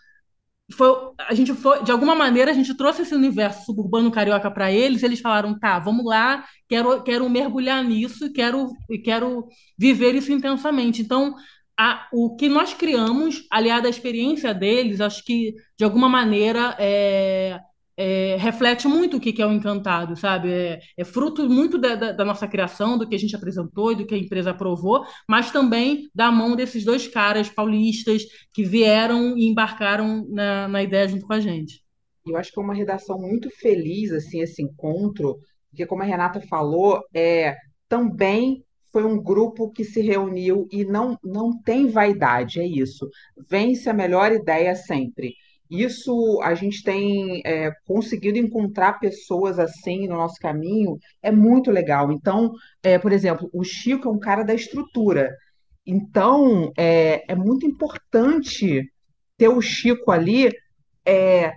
foi, a gente foi, de alguma maneira, a gente trouxe esse universo suburbano carioca para eles, eles falaram, tá, vamos lá, quero, quero mergulhar nisso e quero, e quero viver isso intensamente. Então, a, o que nós criamos, aliado à experiência deles, acho que, de alguma maneira, é, é, reflete muito o que é o Encantado, sabe? É, é fruto muito da, da, da nossa criação, do que a gente apresentou e do que a empresa aprovou, mas também da mão desses dois caras paulistas que vieram e embarcaram na, na ideia junto com a gente. Eu acho que é uma redação muito feliz, assim, esse encontro, porque, como a Renata falou, é, também foi um grupo que se reuniu e não, não tem vaidade, é isso. Vence a melhor ideia sempre. Isso a gente tem é, conseguido encontrar pessoas assim no nosso caminho, é muito legal. Então, é, por exemplo, o Chico é um cara da estrutura. Então, é, é muito importante ter o Chico ali é,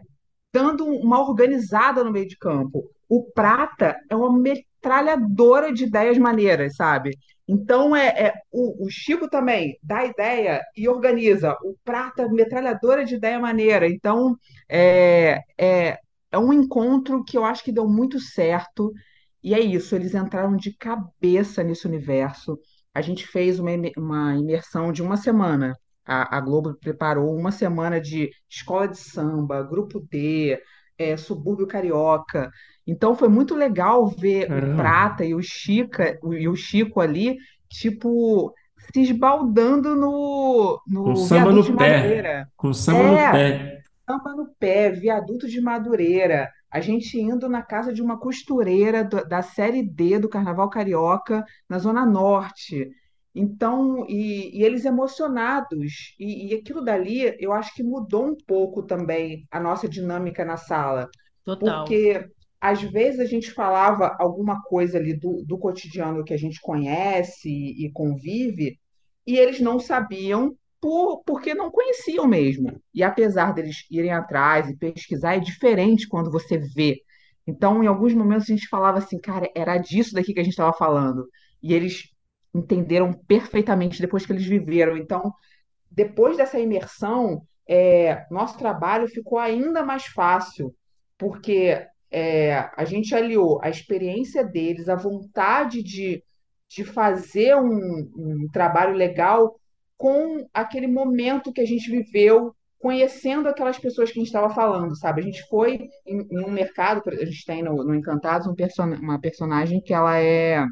dando uma organizada no meio de campo. o Prata é uma metralhadora de ideias maneiras, sabe? Então é, é o, o, Chico também dá ideia e organiza. O Prata, metralhadora de ideia maneira. Então é, é, é um encontro que eu acho que deu muito certo. E é isso, eles entraram de cabeça nesse universo. A gente fez uma, uma imersão de uma semana. A, a Globo preparou uma semana de escola de samba, grupo D, é, subúrbio carioca. Então foi muito legal ver o Prata e o Chica e o Chico ali, tipo, se esbaldando no, no Com samba no de pé. Madureira. Com samba no É, pé. samba no pé, viaduto de Madureira. A gente indo na casa de uma costureira do- da série D do Carnaval Carioca, na Zona Norte. Então, e, e eles emocionados. E, e aquilo dali, eu acho que mudou um pouco também a nossa dinâmica na sala Total. porque às vezes a gente falava alguma coisa ali do, do cotidiano que a gente conhece e, e convive, e eles não sabiam por, porque não conheciam mesmo. E apesar deles irem atrás e pesquisar, é diferente quando você vê. Então, em alguns momentos a gente falava assim, cara, era disso daqui que a gente estava falando. E eles entenderam perfeitamente depois que eles viveram. Então, depois dessa imersão, é, nosso trabalho ficou ainda mais fácil, porque é, a gente aliou a experiência deles, a vontade de, de fazer um, um trabalho legal com aquele momento que a gente viveu, conhecendo aquelas pessoas que a gente estava falando, sabe? A gente foi em, em um mercado, a gente tem no, no Encantados um person uma personagem que ela é,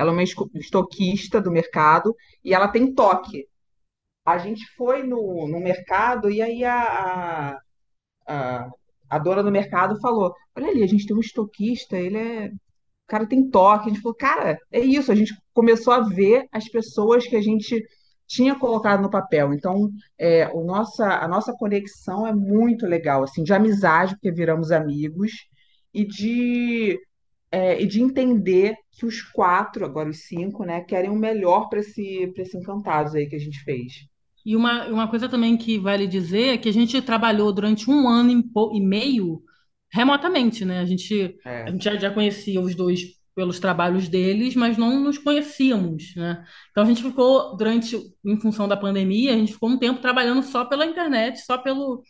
ela é uma estoquista do mercado e ela tem toque a gente foi no, no mercado e aí a, a, a, a dona do mercado falou: Olha ali, a gente tem um estoquista, ele é. O cara tem toque. A gente falou: Cara, é isso. A gente começou a ver as pessoas que a gente tinha colocado no papel. Então, é, o nossa, a nossa conexão é muito legal, assim, de amizade, porque viramos amigos, e de, é, e de entender que os quatro, agora os cinco, né, querem o melhor para esse, para esse Encantados aí que a gente fez. E uma, uma coisa também que vale dizer é que a gente trabalhou durante um ano e e meio remotamente, né? A gente, a É. gente já, já conhecia os dois pelos trabalhos deles, mas não nos conhecíamos, né? Então a gente ficou durante, em função da pandemia, a gente ficou um tempo trabalhando só pela internet, só pelo,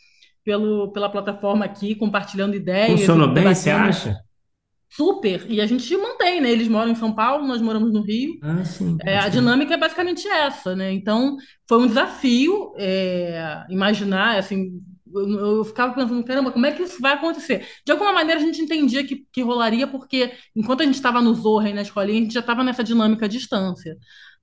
pelo, pela plataforma aqui, compartilhando ideias Funcionou bem, você acha? Super. E a gente mantém, né? Eles moram em São Paulo, nós moramos no Rio. Ah, sim, É, a dinâmica é basicamente essa, né? Então, foi um desafio é, imaginar, assim, eu, eu ficava pensando, caramba, como é que isso vai acontecer? De alguma maneira a gente entendia que, que rolaria, porque enquanto a gente estava no Zorra e na escolinha, a gente já estava nessa dinâmica à distância.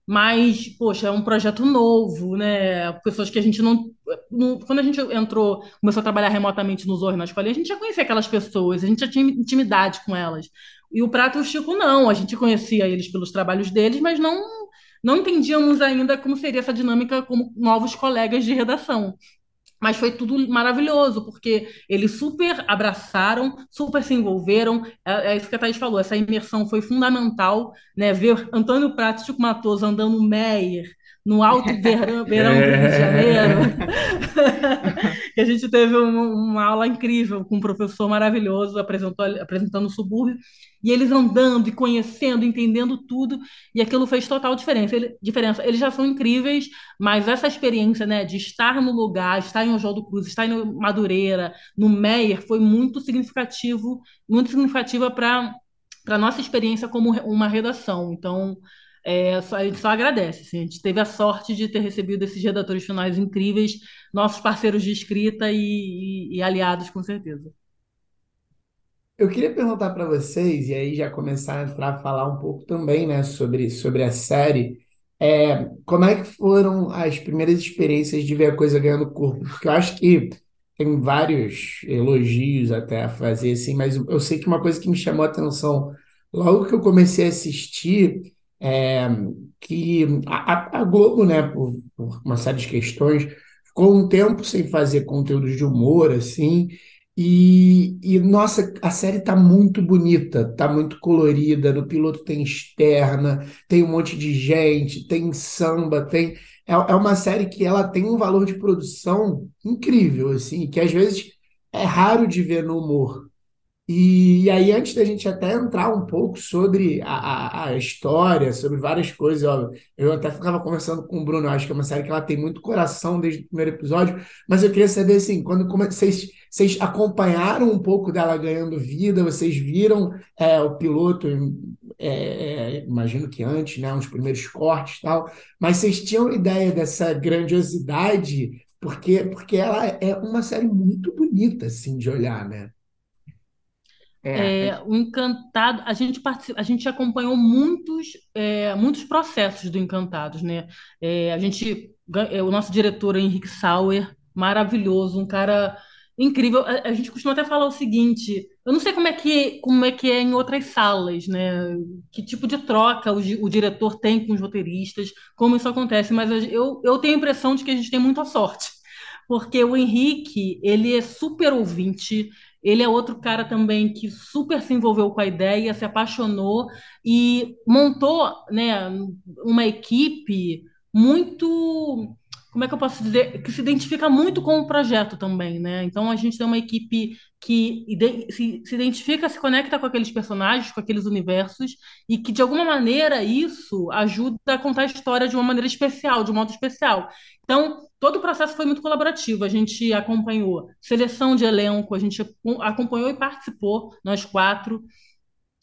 Mas, poxa, é um projeto novo, né? Pessoas que a gente não, não- Quando a gente entrou, começou a trabalhar remotamente no Zorra e na escolinha, a gente já conhecia aquelas pessoas, a gente já tinha intimidade com elas. E o Prato e o Chico não, a gente conhecia eles pelos trabalhos deles, mas não, não entendíamos ainda como seria essa dinâmica como novos colegas de redação. Mas foi tudo maravilhoso, porque eles super abraçaram, super se envolveram. É, é isso que a Thaís falou, essa imersão foi fundamental, né? Ver Antônio Prato e Chico Matoso andando Meyer, no alto verão, verão do Rio de Janeiro. que *laughs* a gente teve uma, uma aula incrível com um professor maravilhoso apresentando o subúrbio, e eles andando e conhecendo, entendendo tudo, e aquilo fez total diferença. Ele- diferença. Eles já são incríveis, mas essa experiência, né, de estar no lugar, estar em Oswaldo Cruz, estar em Madureira, no Meyer, foi muito significativo, muito significativa para para nossa experiência como uma redação. Então, é, só- a gente só agradece. assim, a gente teve a sorte de ter recebido esses redatores finais incríveis, nossos parceiros de escrita e, e- e aliados, com certeza. Eu queria perguntar para vocês, e aí já começar a entrar a falar um pouco também, né, sobre, sobre a série, é, como é que foram as primeiras experiências de ver a coisa ganhando corpo? Porque eu acho que tem vários elogios até a fazer, assim, mas eu sei que uma coisa que me chamou a atenção logo que eu comecei a assistir é que a, a- Globo, né, por, por uma série de questões, ficou um tempo sem fazer conteúdo de humor, assim, e, e, nossa, a série tá muito bonita, tá muito colorida. No piloto tem externa, tem um monte de gente, tem samba, tem. É, é uma série que ela tem um valor de produção incrível, assim, que às vezes é raro de ver no humor. E, aí, antes da gente até entrar um pouco sobre a, a, a história, sobre várias coisas, ó, eu até ficava conversando com o Bruno, acho que é uma série que ela tem muito coração desde o primeiro episódio, mas eu queria saber, assim, quando vocês, vocês acompanharam um pouco dela ganhando vida, vocês viram é, o piloto, é, é, imagino que antes, né, uns primeiros cortes e tal, mas vocês tinham ideia dessa grandiosidade, porque, porque ela é uma série muito bonita, assim, de olhar, né? É, é, o Encantado, a gente participa, a gente acompanhou muitos, é, muitos processos do Encantados, né? É, a gente, é, o nosso diretor Henrique Sauer, maravilhoso, um cara incrível. A, a, gente costuma até falar o seguinte: eu não sei como é que, como é que é em outras salas, né? Que tipo de troca o, o diretor tem com os roteiristas, como isso acontece, mas eu, eu tenho a impressão de que a gente tem muita sorte. Porque o Henrique, ele é super ouvinte, ele é outro cara também que super se envolveu com a ideia, se apaixonou e montou né, uma equipe muito como é que eu posso dizer, que se identifica muito com o projeto também, né? Então a gente tem uma equipe que se, se identifica, se conecta com aqueles personagens, com aqueles universos, e que de alguma maneira isso ajuda a contar a história de uma maneira especial, de um modo especial. Então, todo o processo foi muito colaborativo. A gente acompanhou seleção de elenco, a gente acompanhou e participou, nós quatro.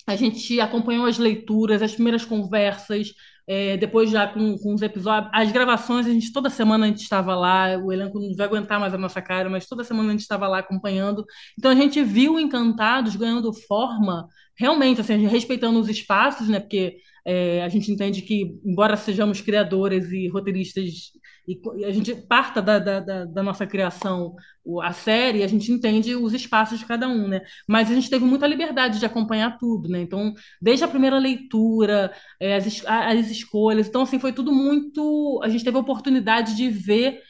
A gente acompanhou as leituras, as primeiras conversas, é, depois já com, com os episódios, as gravações, a gente toda semana a gente estava lá, o elenco não vai aguentar mais a nossa cara, mas toda semana a gente estava lá acompanhando. Então a gente viu Encantados ganhando forma, realmente, assim, respeitando os espaços, né? Porque é, a gente entende que, embora sejamos criadores e roteiristas e a gente parta da, da, da, da, nossa criação, a série, a gente entende os espaços de cada um, né? Mas a gente teve muita liberdade de acompanhar tudo, né? Então, desde a primeira leitura, é, as, as escolhas, então, assim, foi tudo muito. A gente teve a oportunidade de ver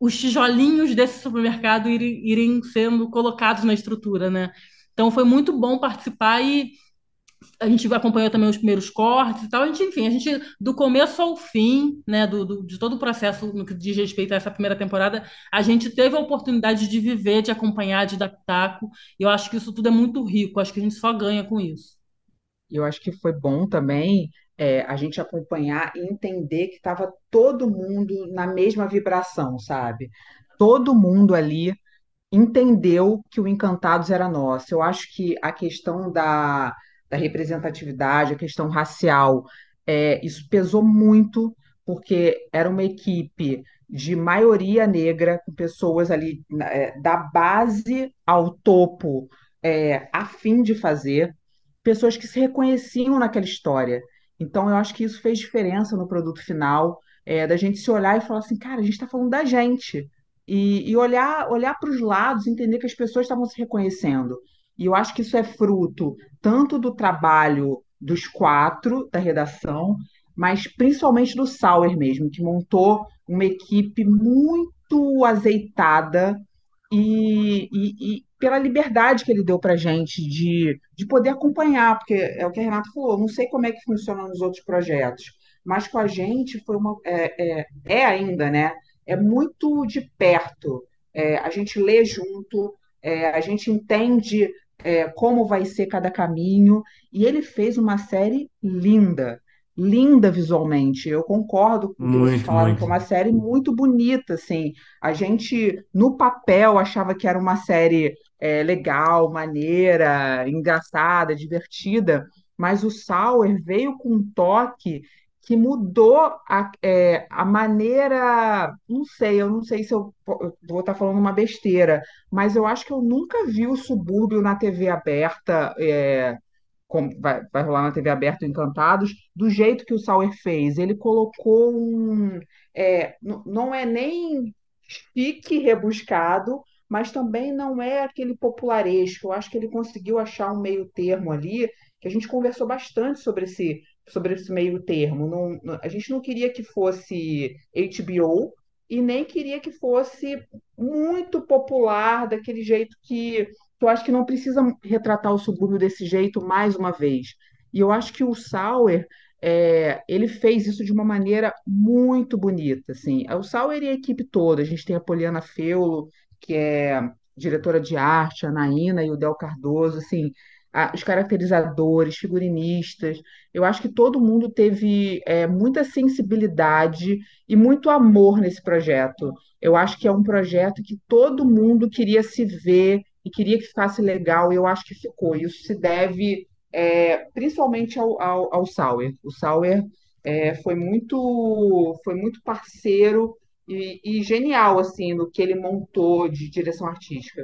os tijolinhos desse supermercado irem, irem sendo colocados na estrutura, né? Então, foi muito bom participar e a gente acompanhou também os primeiros cortes e tal. A gente, enfim, a gente, do começo ao fim, né, do, do, de todo o processo no que diz respeito a essa primeira temporada, a gente teve a oportunidade de viver, de acompanhar, de dar pitaco. E eu acho que isso tudo é muito rico. Acho que a gente só ganha com isso. Eu acho que foi bom também é, a gente acompanhar e entender que estava todo mundo na mesma vibração, sabe? Todo mundo ali entendeu que o Encantados era nosso. Eu acho que a questão da da representatividade, a questão racial, é, isso pesou muito, porque era uma equipe de maioria negra, com pessoas ali é, da base ao topo, é, a fim de fazer, pessoas que se reconheciam naquela história. Então, eu acho que isso fez diferença no produto final, é, da gente se olhar e falar assim, cara, a gente está falando da gente. E, e olhar, olhar para os lados, entender que as pessoas estavam se reconhecendo. E eu acho que isso é fruto tanto do trabalho dos quatro da redação, mas principalmente do Sauer mesmo, que montou uma equipe muito azeitada e, e, e pela liberdade que ele deu para gente de, de poder acompanhar, porque é o que a Renata falou, não sei como é que funciona nos outros projetos, mas com a gente foi uma. É, é, é ainda, né? É muito de perto. É, a gente lê junto, é, a gente entende é, como vai ser cada caminho. E ele fez uma série linda, linda visualmente. Eu concordo com o que vocês falaram, muito. que é uma série muito bonita, assim. A gente, no papel, achava que era uma série é, legal, maneira, engraçada, divertida, mas o Sauer veio com um toque que mudou a, é, a maneira. Não sei, eu não sei se eu, eu vou estar falando uma besteira, mas eu acho que eu nunca vi o subúrbio na TV aberta. É, vai, vai rolar na TV aberta Encantados, do jeito que o Sauer fez. Ele colocou um. É, não é nem chique rebuscado, mas também não é aquele popularesco. Eu acho que ele conseguiu achar um meio termo ali, que a gente conversou bastante sobre esse sobre esse meio termo. Não, a gente não queria que fosse HBO e nem queria que fosse muito popular daquele jeito que, que eu acho que não precisa retratar o subúrbio desse jeito mais uma vez. E eu acho que o Sauer é, ele fez isso de uma maneira muito bonita, assim. O Sauer e a equipe toda, a gente tem a Poliana Feulo, que é diretora de arte, a Naína e o Del Cardoso, assim, a- os caracterizadores, figurinistas. Eu acho que todo mundo teve é, muita sensibilidade e muito amor nesse projeto. Eu acho que é um projeto que todo mundo queria se ver e queria que ficasse legal, e eu acho que ficou. Isso se deve é, principalmente ao, ao, ao Sauer. O Sauer é, foi muito, foi muito parceiro e, e genial assim no que ele montou de direção artística.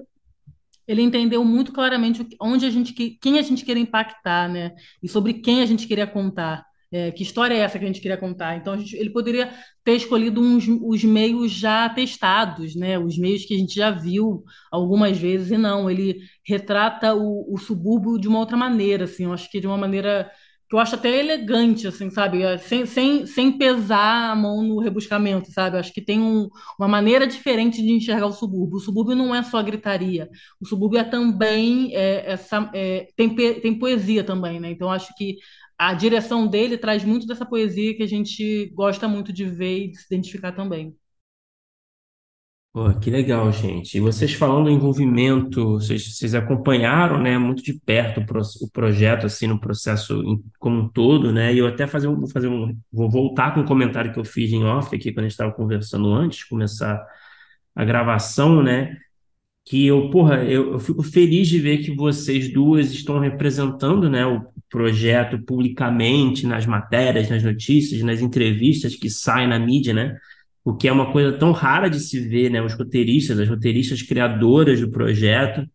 Ele entendeu muito claramente onde a gente, que- quem a gente queria impactar, né? E sobre quem a gente queria contar. É, que história é essa que a gente queria contar? Então, gente- ele poderia ter escolhido uns, os meios já testados, né? Os meios que a gente já viu algumas vezes, e não, ele retrata o, o subúrbio de uma outra maneira, assim, eu acho que de uma maneira que eu acho até elegante, assim, sabe? É, Sem, sem, sem pesar a mão no rebuscamento, sabe? Eu acho que tem um, uma maneira diferente de enxergar o subúrbio. O subúrbio não é só gritaria. O subúrbio é também é, essa, é, tem, tem poesia também, né? Então acho que a direção dele traz muito dessa poesia que a gente gosta muito de ver e de se identificar também. Pô, que legal, gente. E vocês falando do envolvimento, vocês, vocês acompanharam, né, muito de perto o, pro- o projeto, assim, no processo em- como um todo, né? E eu até fazer, vou fazer um, vou voltar com um comentário que eu fiz em off aqui quando a gente estava conversando antes de começar a gravação, né? Que eu, porra, eu, eu fico feliz de ver que vocês duas estão representando, né, o projeto publicamente nas matérias, nas notícias, nas entrevistas que saem na mídia, né? O que é uma coisa tão rara de se ver, né? Os roteiristas, as roteiristas criadoras do projeto,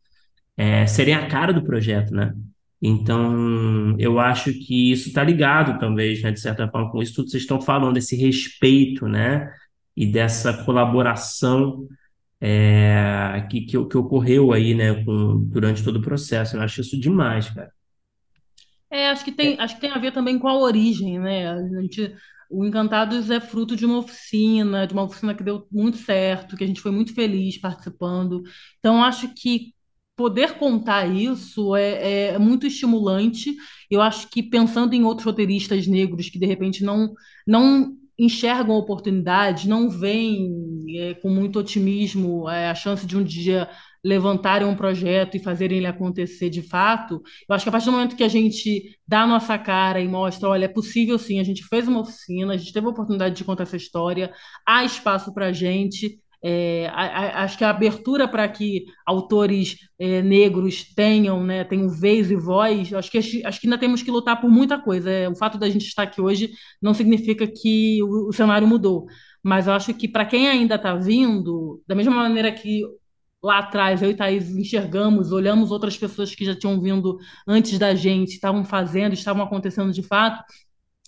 é, serem a cara do projeto, né? Então, eu acho que isso está ligado, talvez, né, de certa forma, com isso tudo que vocês estão falando, desse respeito, né? E dessa colaboração é, que, que, que ocorreu aí, né, com, durante todo o processo. Eu acho isso demais, cara. É, acho que tem, acho que tem a ver também com a origem, né? A gente, o Encantados é fruto de uma oficina, de uma oficina que deu muito certo, que a gente foi muito feliz participando. Então, acho que poder contar isso é, é muito estimulante. Eu acho que pensando em outros roteiristas negros que de repente não, não enxergam a oportunidade, não veem é, com muito otimismo é, a chance de um dia levantarem um projeto e fazerem ele acontecer de fato, eu acho que a partir do momento que a gente dá a nossa cara e mostra, olha, é possível sim, a gente fez uma oficina, a gente teve a oportunidade de contar essa história, há espaço para a gente. É, a- a- acho que a abertura para que autores é, negros tenham, né, tenham vez e voz, acho que, acho que ainda temos que lutar por muita coisa. É, o fato da gente estar aqui hoje não significa que o, o cenário mudou. Mas eu acho que para quem ainda está vindo, da mesma maneira que lá atrás, eu e Thaís enxergamos, olhamos outras pessoas que já tinham vindo antes da gente, estavam fazendo, estavam acontecendo de fato.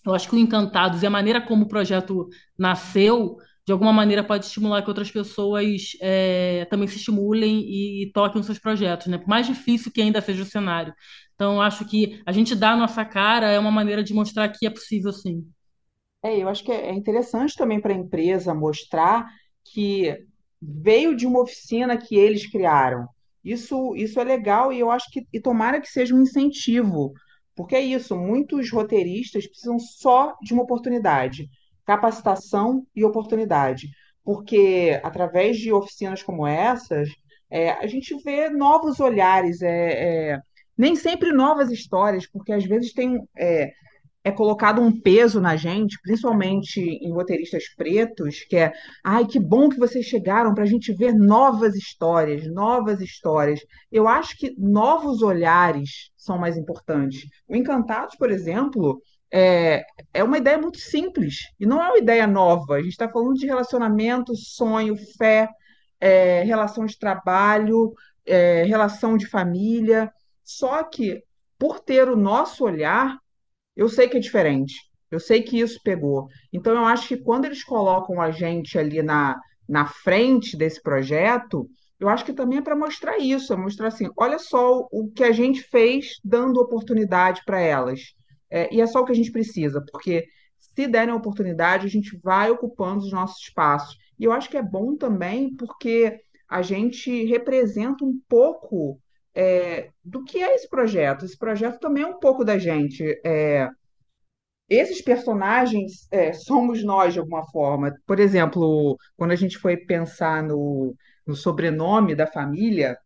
Eu acho que o Encantados e a maneira como o projeto nasceu, de alguma maneira pode estimular que outras pessoas é, também se estimulem e, e toquem os seus projetos, né? Por mais difícil que ainda seja o cenário. Então, acho que a gente dar a nossa cara é uma maneira de mostrar que é possível, sim. É, eu acho que é interessante também para a empresa mostrar que veio de uma oficina que eles criaram. Isso, isso é legal e eu acho que e tomara que seja um incentivo, porque é isso, muitos roteiristas precisam só de uma oportunidade, capacitação e oportunidade, porque através de oficinas como essas, é, a gente vê novos olhares, é, é, nem sempre novas histórias, porque às vezes tem. É, colocado um peso na gente, principalmente em roteiristas pretos, que é, ai, que bom que vocês chegaram para a gente ver novas histórias, novas histórias. Eu acho que novos olhares são mais importantes. O Encantados, por exemplo, é, é uma ideia muito simples e não é uma ideia nova. A gente está falando de relacionamento, sonho, fé, é, relação de trabalho, é, relação de família. Só que, por ter o nosso olhar, eu sei que é diferente. Eu sei que isso pegou. Então, eu acho que quando eles colocam a gente ali na, na frente desse projeto, eu acho que também é para mostrar isso, é mostrar assim, olha só o, que a gente fez dando oportunidade para elas. É, e é só o que a gente precisa, porque se derem oportunidade, a gente vai ocupando os nossos espaços. E eu acho que é bom também porque a gente representa um pouco é, do que é esse projeto. Esse projeto também é um pouco da gente. É, esses personagens é, somos nós de alguma forma. Por exemplo, quando a gente foi pensar no, no sobrenome da família,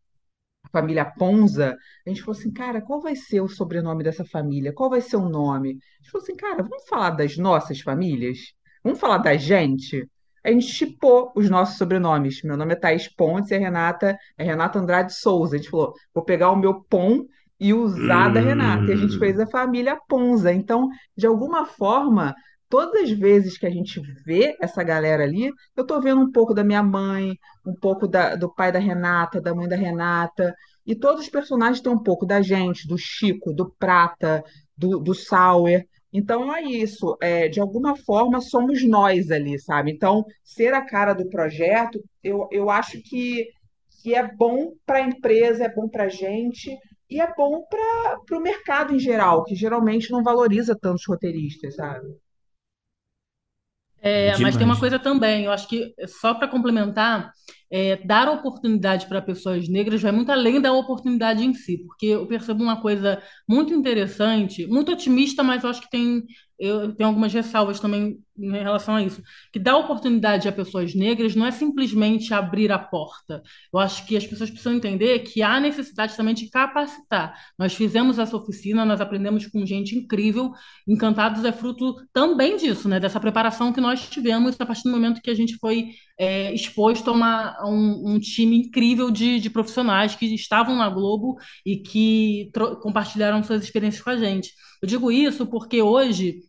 família Ponza, a gente falou assim, cara, qual vai ser o sobrenome dessa família? Qual vai ser o nome? A gente falou assim, cara, vamos falar das nossas famílias? Vamos falar da gente? A gente chipou os nossos sobrenomes. Meu nome é Thaís Pontes e a Renata é Renata Andrade Souza. A gente falou, vou pegar o meu Pom e usar da Renata. E a gente fez a família Ponza. Então, de alguma forma, todas as vezes que a gente vê essa galera ali, eu tô vendo um pouco da minha mãe, um pouco da- do pai da Renata, da mãe da Renata. E todos os personagens têm um pouco da gente, do Chico, do Prata, do, do Sauer. Então é isso. É, de alguma forma somos nós ali, sabe? Então, ser a cara do projeto, eu, eu acho que, que é bom para a empresa, é bom para a gente e é bom para o mercado em geral, que geralmente não valoriza tantos roteiristas, sabe? É, mas tem uma demais. coisa também, eu acho que só para complementar, é, dar oportunidade para pessoas negras vai muito além da oportunidade em si, porque eu percebo uma coisa muito interessante, muito otimista, mas eu acho que tem, eu tenho algumas ressalvas também em relação a isso, que dar oportunidade a pessoas negras não é simplesmente abrir a porta. Eu acho que as pessoas precisam entender que há necessidade também de capacitar. Nós fizemos essa oficina, nós aprendemos com gente incrível Encantados é fruto também disso, né? Dessa preparação que nós tivemos a partir do momento que a gente foi é, exposto a, uma- um, um time incrível de, de profissionais que estavam na Globo e que compartilharam suas experiências com a gente. Eu digo isso porque hoje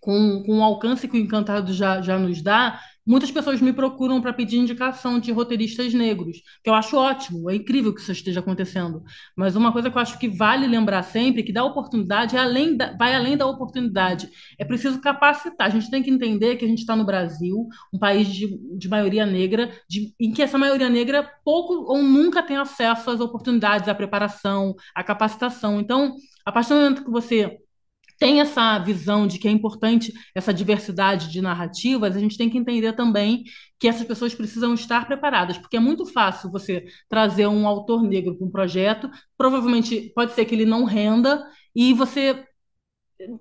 com, com o alcance que o Encantado já, já nos dá, muitas pessoas me procuram para pedir indicação de roteiristas negros, que eu acho ótimo, é incrível que isso esteja acontecendo. Mas uma coisa que eu acho que vale lembrar sempre, que dar oportunidade é além da, vai além da oportunidade. É preciso capacitar. A gente tem que entender que a gente está no Brasil, um país de, de maioria negra, de, em que essa maioria negra pouco ou nunca tem acesso às oportunidades, à preparação, à capacitação. Então, a partir do momento que você tem essa visão de que é importante essa diversidade de narrativas, a gente tem que entender também que essas pessoas precisam estar preparadas, porque é muito fácil você trazer um autor negro para um projeto, provavelmente pode ser que ele não renda, e você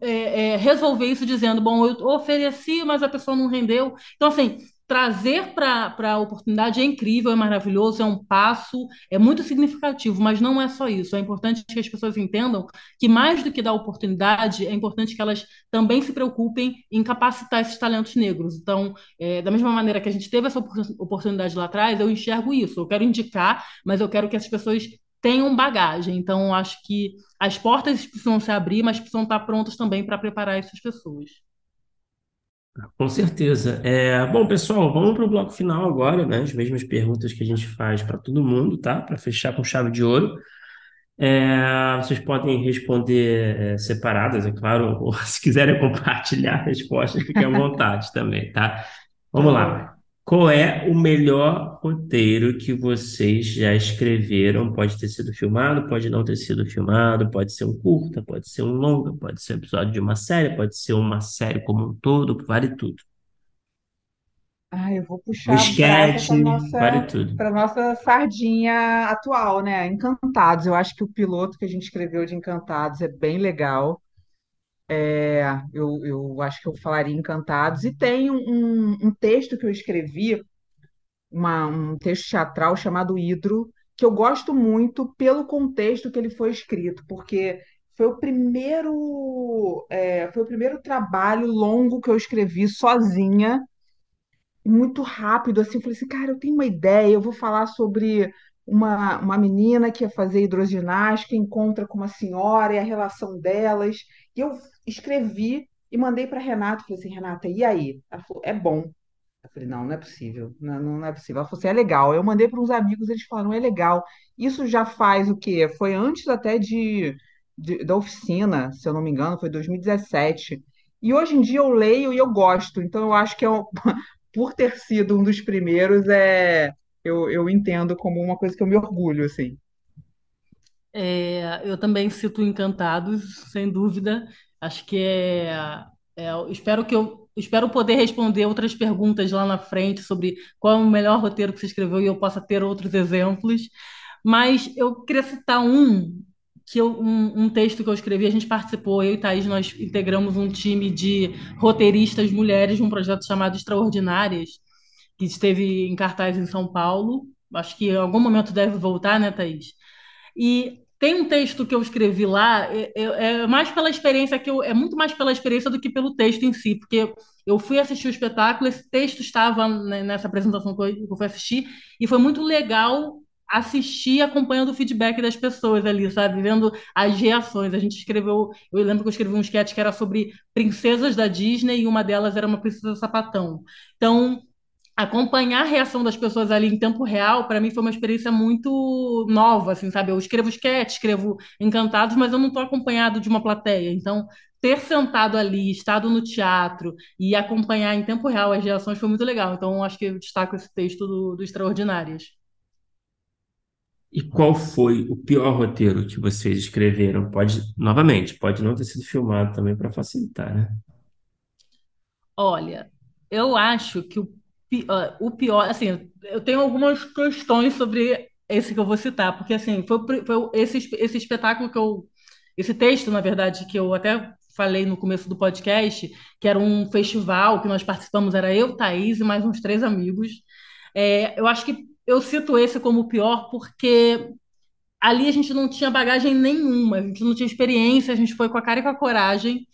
é, é, resolver isso dizendo, bom, eu ofereci, mas a pessoa não rendeu. Então, assim, trazer para a oportunidade é incrível, é maravilhoso, é um passo, é muito significativo, mas não é só isso. É importante que as pessoas entendam que mais do que dar oportunidade, é importante que elas também se preocupem em capacitar esses talentos negros. Então, é, da mesma maneira que a gente teve essa oportunidade lá atrás, eu enxergo isso. Eu quero indicar, mas eu quero que essas pessoas tenham bagagem. Então, acho que as portas precisam se abrir, mas precisam estar prontas também para preparar essas pessoas. Com certeza. É, bom, pessoal, vamos para o bloco final agora, né? As mesmas perguntas que a gente faz para todo mundo, tá? Para fechar com chave de ouro. É, vocês podem responder é, separadas, é claro, *laughs* ou se quiserem compartilhar a resposta, fiquem à vontade também, tá? Vamos lá. Qual é o melhor roteiro que vocês já escreveram? Pode ter sido filmado, pode não ter sido filmado, pode ser um curta, pode ser um longa, pode ser um episódio de uma série, pode ser uma série como um todo, vale tudo. Ah, eu vou puxar a esquete, vale nossa tudo. para nossa sardinha atual, né? Encantados. Eu acho que o piloto que a gente escreveu de Encantados é bem legal. É, eu, eu acho que eu falaria Encantados. E tem um, um texto que eu escrevi, uma- um texto teatral chamado Hidro, que eu gosto muito pelo contexto que ele foi escrito, porque foi o primeiro, é, foi o primeiro trabalho longo que eu escrevi sozinha muito rápido, assim, eu falei assim, cara, eu tenho uma ideia, eu vou falar sobre uma, uma menina que ia fazer hidroginástica, encontra com uma senhora e a relação delas. E eu escrevi e mandei para Renata, falei assim, Renata, e aí? Ela falou, é bom. Eu falei, não, não é possível, não, não é possível. Ela falou assim, é legal. Eu mandei para uns amigos, eles falaram, é legal. Isso já faz o quê? Foi antes até de, de- da oficina, se eu não me engano, foi 2017. E hoje em dia eu leio e eu gosto, então eu acho que é um- *laughs* por ter sido um dos primeiros, é, eu, eu entendo como uma coisa que eu me orgulho, assim. É, eu também cito Encantados, sem dúvida. Acho que é, é, espero que eu espero poder responder outras perguntas lá na frente sobre qual é o melhor roteiro que você escreveu e eu possa ter outros exemplos. Mas eu queria citar um que eu, um, um texto que eu escrevi, a gente participou, eu e Thaís, nós integramos um time de roteiristas mulheres de um projeto chamado Extraordinárias, que esteve em cartaz em São Paulo. acho que em algum momento deve voltar, né, Thaís? E tem um texto que eu escrevi lá, é, é, é mais pela experiência que eu, é muito mais pela experiência do que pelo texto em si, porque eu fui assistir o espetáculo, esse texto estava né, nessa apresentação que eu, que eu fui assistir, e foi muito legal assistir acompanhando o feedback das pessoas ali, sabe? Vendo as reações. A gente escreveu, eu lembro que eu escrevi um sketch que era sobre princesas da Disney e uma delas era uma princesa sapatão. Então, acompanhar a reação das pessoas ali em tempo real, para mim foi uma experiência muito nova, assim, sabe? Eu escrevo sketch, escrevo Encantados, mas eu não estou acompanhado de uma plateia. Então, ter sentado ali, estado no teatro e acompanhar em tempo real as reações foi muito legal. Então, acho que eu destaco esse texto do, do Extraordinárias. E qual foi o pior roteiro que vocês escreveram? Pode, novamente, pode não ter sido filmado também para facilitar, né? Olha, eu acho que o o pior, assim, eu tenho algumas questões sobre esse que eu vou citar, porque assim, foi, foi esse, esse espetáculo que eu, esse texto, na verdade, que eu até falei no começo do podcast, que era um festival que nós participamos, era eu, Thaís e mais uns três amigos. É, eu acho que eu cito esse como o pior porque ali a gente não tinha bagagem nenhuma, a gente não tinha experiência, a gente foi com a cara e com a coragem.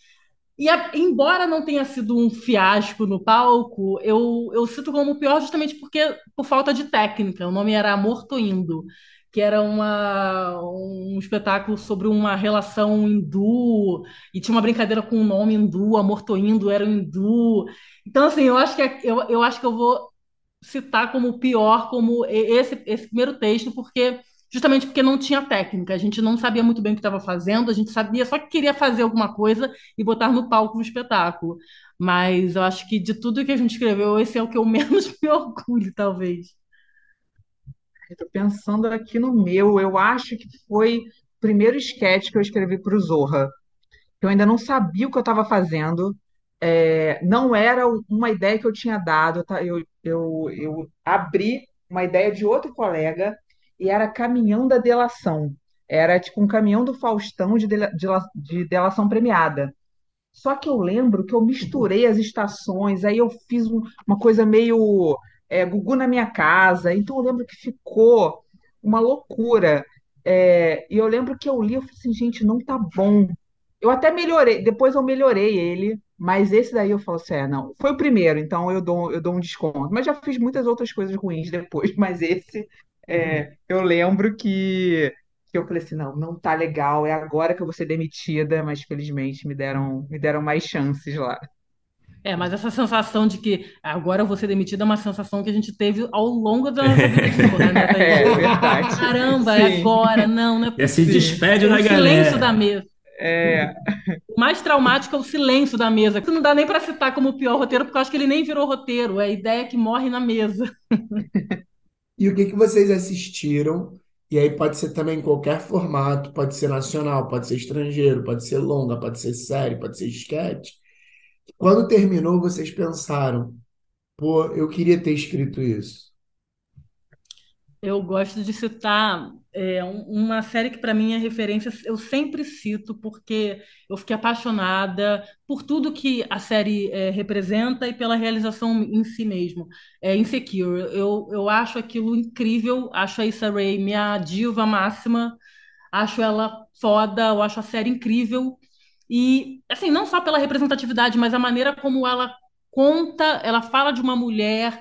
E a, embora não tenha sido um fiasco no palco, eu, eu cito como o pior justamente porque por falta de técnica. O nome era Amor Tô Indo, que era uma, um espetáculo sobre uma relação hindu, e tinha uma brincadeira com o nome hindu, Amor Tô Indo era hindu. Então, assim, eu acho que, é, eu, eu acho que eu vou citar como pior como esse, esse primeiro texto, porque justamente porque não tinha técnica, a gente não sabia muito bem o que estava fazendo, a gente sabia só que queria fazer alguma coisa e botar no palco um espetáculo. Mas eu acho que de tudo que a gente escreveu, esse é o que eu *laughs* menos me orgulho, talvez. Estou pensando aqui no meu, eu acho que foi o primeiro sketch que eu escrevi para o Zorra. Eu ainda não sabia o que eu estava fazendo, é, não era uma ideia que eu tinha dado, tá? Eu, eu, eu abri uma ideia de outro colega e era caminhão da delação. Era tipo um caminhão do Faustão de, de, de delação premiada. Só que eu lembro que eu misturei as estações, aí eu fiz um, uma coisa meio é, Gugu na minha casa. Então eu lembro que ficou uma loucura. É, e eu lembro que eu li, eu falei assim, gente, não tá bom. Eu até melhorei, depois eu melhorei ele, mas esse daí eu falo assim, é, não, foi o primeiro, então eu dou, eu dou um desconto. Mas já fiz muitas outras coisas ruins depois, *laughs* mas esse é, eu lembro que, que eu falei assim, não, não tá legal, é agora que eu vou ser demitida, mas felizmente me deram, me deram mais chances lá. É, mas essa sensação de que agora eu vou ser demitida é uma sensação que a gente teve ao longo da nossa vida *laughs* porra, né? É verdade. Caramba, é agora, não, não é possível. se despede da galera. silêncio da mesa. É. O mais traumático é o silêncio da mesa. Que não dá nem para citar como o pior roteiro, porque eu acho que ele nem virou roteiro. É a ideia que morre na mesa. *laughs* E o que, que vocês assistiram? E aí pode ser também qualquer formato, pode ser nacional, pode ser estrangeiro, pode ser longa, pode ser série, pode ser sketch. Quando terminou, vocês pensaram, pô, eu queria ter escrito isso. Eu gosto de citar é, uma série que para mim é referência, eu sempre cito porque eu fiquei apaixonada por tudo que a série é, representa e pela realização em si mesmo. É Insecure. Eu, eu acho aquilo incrível, acho a Issa Rae minha diva máxima, acho ela foda, eu acho a série incrível. E, assim, não só pela representatividade, mas a maneira como ela conta, ela fala de uma mulher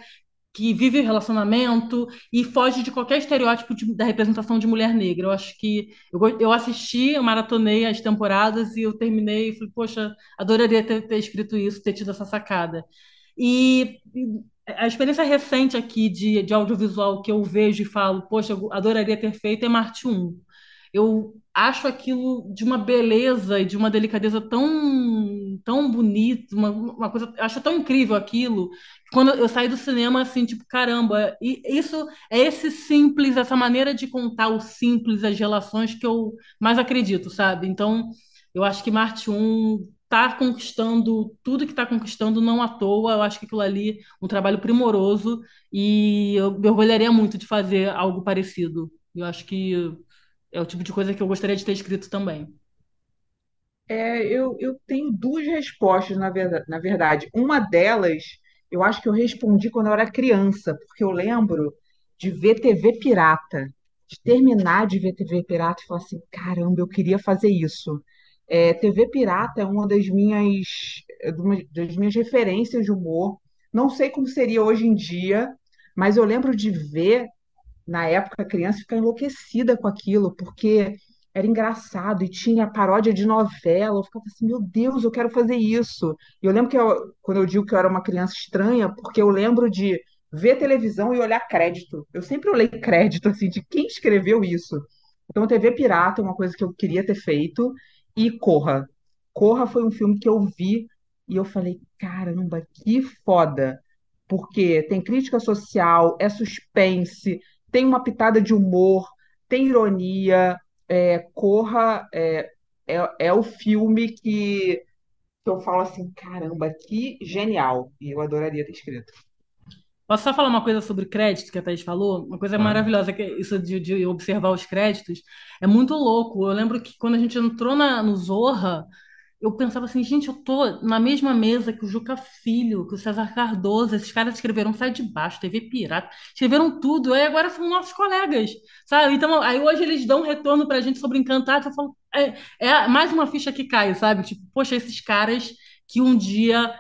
que vive relacionamento e foge de qualquer estereótipo de, da representação de mulher negra. Eu acho que eu, eu assisti, eu maratonei as temporadas e eu terminei e falei, poxa, adoraria ter, ter escrito isso, ter tido essa sacada. E, a experiência recente aqui de, de audiovisual que eu vejo e falo, poxa, eu adoraria ter feito é Marte 1. Eu acho aquilo de uma beleza e de uma delicadeza tão tão bonito, uma, uma coisa, acho tão incrível aquilo. Quando eu saí do cinema assim, tipo, caramba, e isso é esse simples, essa maneira de contar o simples, as relações que eu mais acredito, sabe? Então, eu acho que Marte 1 está conquistando tudo que está conquistando não à toa. Eu acho que aquilo ali um trabalho primoroso e eu me orgulharia muito de fazer algo parecido. Eu acho que é o tipo de coisa que eu gostaria de ter escrito também. É, eu, eu tenho duas respostas, na verdade, na verdade. Uma delas, eu acho que eu respondi quando eu era criança, porque eu lembro de ver TV pirata, de terminar de ver TV pirata e falar assim, caramba, eu queria fazer isso. É, TV pirata é uma das minhas, é uma das minhas referências de humor. Não sei como seria hoje em dia, mas eu lembro de ver, na época, criança ficar enlouquecida com aquilo, porque era engraçado e tinha paródia de novela. Eu ficava assim, meu Deus, eu quero fazer isso. E eu lembro que eu, quando eu digo que eu era uma criança estranha, porque eu lembro de ver televisão e olhar crédito. Eu sempre olhei crédito, assim, de quem escreveu isso. Então, TV Pirata é uma coisa que eu queria ter feito. E Corra. Corra foi um filme que eu vi e eu falei, caramba, que foda. Porque tem crítica social, é suspense, tem uma pitada de humor, tem ironia. É, Corra é, é, é o filme que, que eu falo assim, caramba, que genial. E eu adoraria ter escrito. Posso só falar uma coisa sobre crédito que a Thaís falou? Uma coisa Claro. maravilhosa, que é isso de, de observar os créditos. É muito louco. Eu lembro que quando a gente entrou na, no Zorra, eu pensava assim, gente, eu tô na mesma mesa que o Juca Filho, que o César Cardoso, esses caras escreveram Sai de Baixo, TV Pirata, escreveram tudo, aí agora são nossos colegas, sabe? Então, aí hoje eles dão um retorno pra gente sobre Encantados, eu falo, é, é mais uma ficha que cai, sabe? Tipo, poxa, esses caras que um dia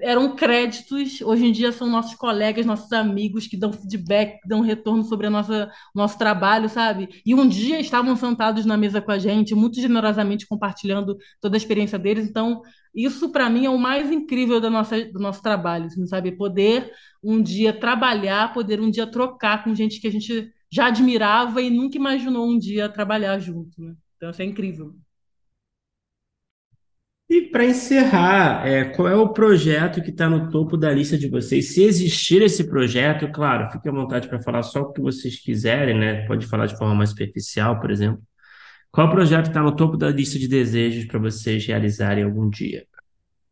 eram créditos, hoje em dia são nossos colegas, nossos amigos que dão feedback, dão retorno sobre a nossa, nosso trabalho, sabe? E um dia estavam sentados na mesa com a gente, muito generosamente compartilhando toda a experiência deles. Então, isso para mim é o mais incrível da nossa, do nosso trabalho, assim, sabe? Poder um dia trabalhar, poder um dia trocar com gente que a gente já admirava e nunca imaginou um dia trabalhar junto, né? Então, isso é incrível. E para encerrar, é, qual é o projeto que está no topo da lista de vocês? Se existir esse projeto, claro, fique à vontade para falar só o que vocês quiserem, né? Pode falar de forma mais superficial, por exemplo. Qual projeto está no topo da lista de desejos para vocês realizarem algum dia?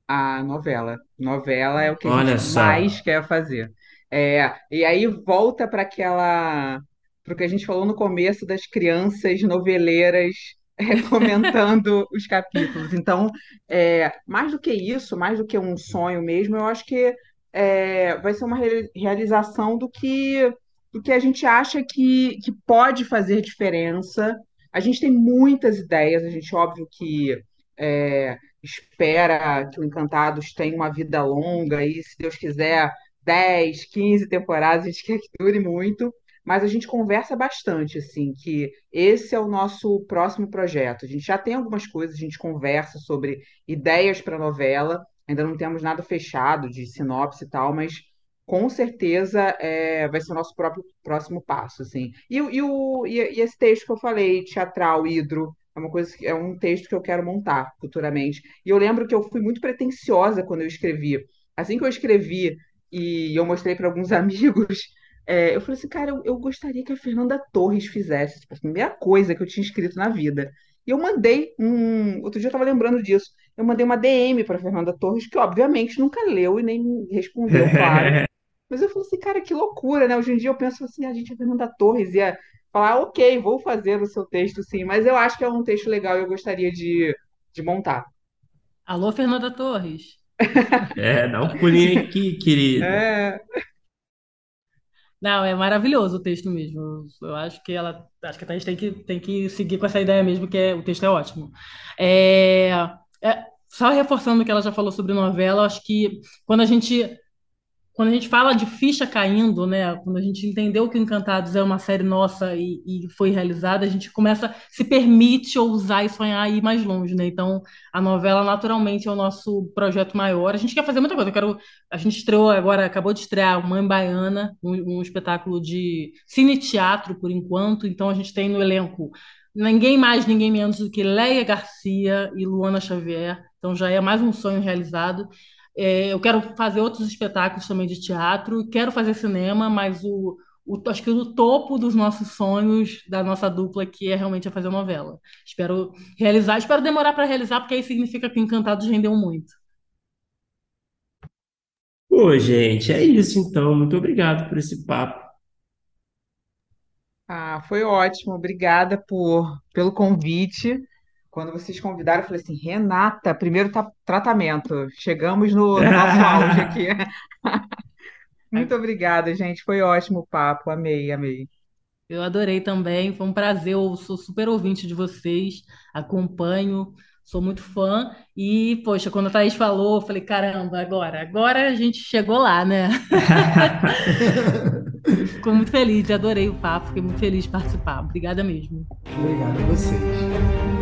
A novela. Novela é o que a Olha gente só. mais quer fazer. É, e aí volta para aquela, para o que a gente falou no começo das crianças noveleiras *laughs* comentando os capítulos. Então, é, mais do que isso, mais do que um sonho mesmo, eu acho que é, vai ser uma re- realização do que, do que a gente acha que, que pode fazer diferença. A gente tem muitas ideias, a gente, óbvio que. é, espera que o Encantados tenha uma vida longa e, se Deus quiser, 10, 15 temporadas, a gente quer que dure muito, mas a gente conversa bastante, assim, que esse é o nosso próximo projeto. A gente já tem algumas coisas, a gente conversa sobre ideias para novela, ainda não temos nada fechado de sinopse e tal, mas com certeza é, vai ser o nosso próprio próximo passo, assim. E, e, o, e, e esse texto que eu falei, teatral, Hidro, é uma coisa, é um texto que eu quero montar futuramente. E eu lembro que eu fui muito pretensiosa quando eu escrevi. Assim que eu escrevi e eu mostrei para alguns *laughs* amigos, é, eu falei assim, cara, eu, eu gostaria que a Fernanda Torres fizesse, tipo, a primeira coisa que eu tinha escrito na vida. E eu mandei um. Outro dia eu estava lembrando disso. Eu mandei uma DM para Fernanda Torres, que obviamente nunca leu e nem me respondeu, *laughs* claro. Mas eu falei assim, cara, que loucura, né? Hoje em dia eu penso assim, a gente é Fernanda Torres, ia falar, ok, vou fazer o seu texto, sim, mas eu acho que é um texto legal e eu gostaria de, de montar. Alô, Fernanda Torres. É, dá um pulinho aqui, querido. É, Não, é maravilhoso o texto mesmo. Eu, acho que ela, acho que a gente tem que, tem que seguir com essa ideia mesmo, que é, o texto é ótimo. É, é, só reforçando o que ela já falou sobre novela, acho que quando a gente quando a gente fala de ficha caindo, né, quando a gente entendeu que Encantados é uma série nossa e, e foi realizada, a gente começa, se permite ousar e sonhar e ir mais longe, né? Então, a novela naturalmente é o nosso projeto maior. A gente quer fazer muita coisa. Eu quero, a gente estreou agora, acabou de estrear Mãe Baiana, um, um espetáculo de cine-teatro por enquanto. Então, a gente tem no elenco ninguém mais, ninguém menos do que Léia Garcia e Luana Xavier. Então, já é mais um sonho realizado. É, eu quero fazer outros espetáculos também de teatro, quero fazer cinema, mas o, o- acho que o topo dos nossos sonhos, da nossa dupla aqui, é realmente fazer novela. Espero realizar, espero demorar para realizar, porque aí significa que Encantados rendeu muito. Pô, gente, é isso então. Muito obrigado por esse papo. ah, foi ótimo, obrigada por, pelo convite. Quando vocês convidaram, eu falei assim, Renata, primeiro ta- tratamento. Chegamos no, no nosso *laughs* auge aqui. *laughs* Muito obrigada, gente. Foi ótimo o papo. Amei, amei. Eu adorei também, foi um prazer. Eu sou super ouvinte de vocês, acompanho, sou muito fã. E, poxa, quando a Thaís falou, eu falei: caramba, agora, agora a gente chegou lá, né? *laughs* Fico muito feliz, adorei o papo, fiquei muito feliz de participar. Obrigada mesmo. Obrigado a vocês.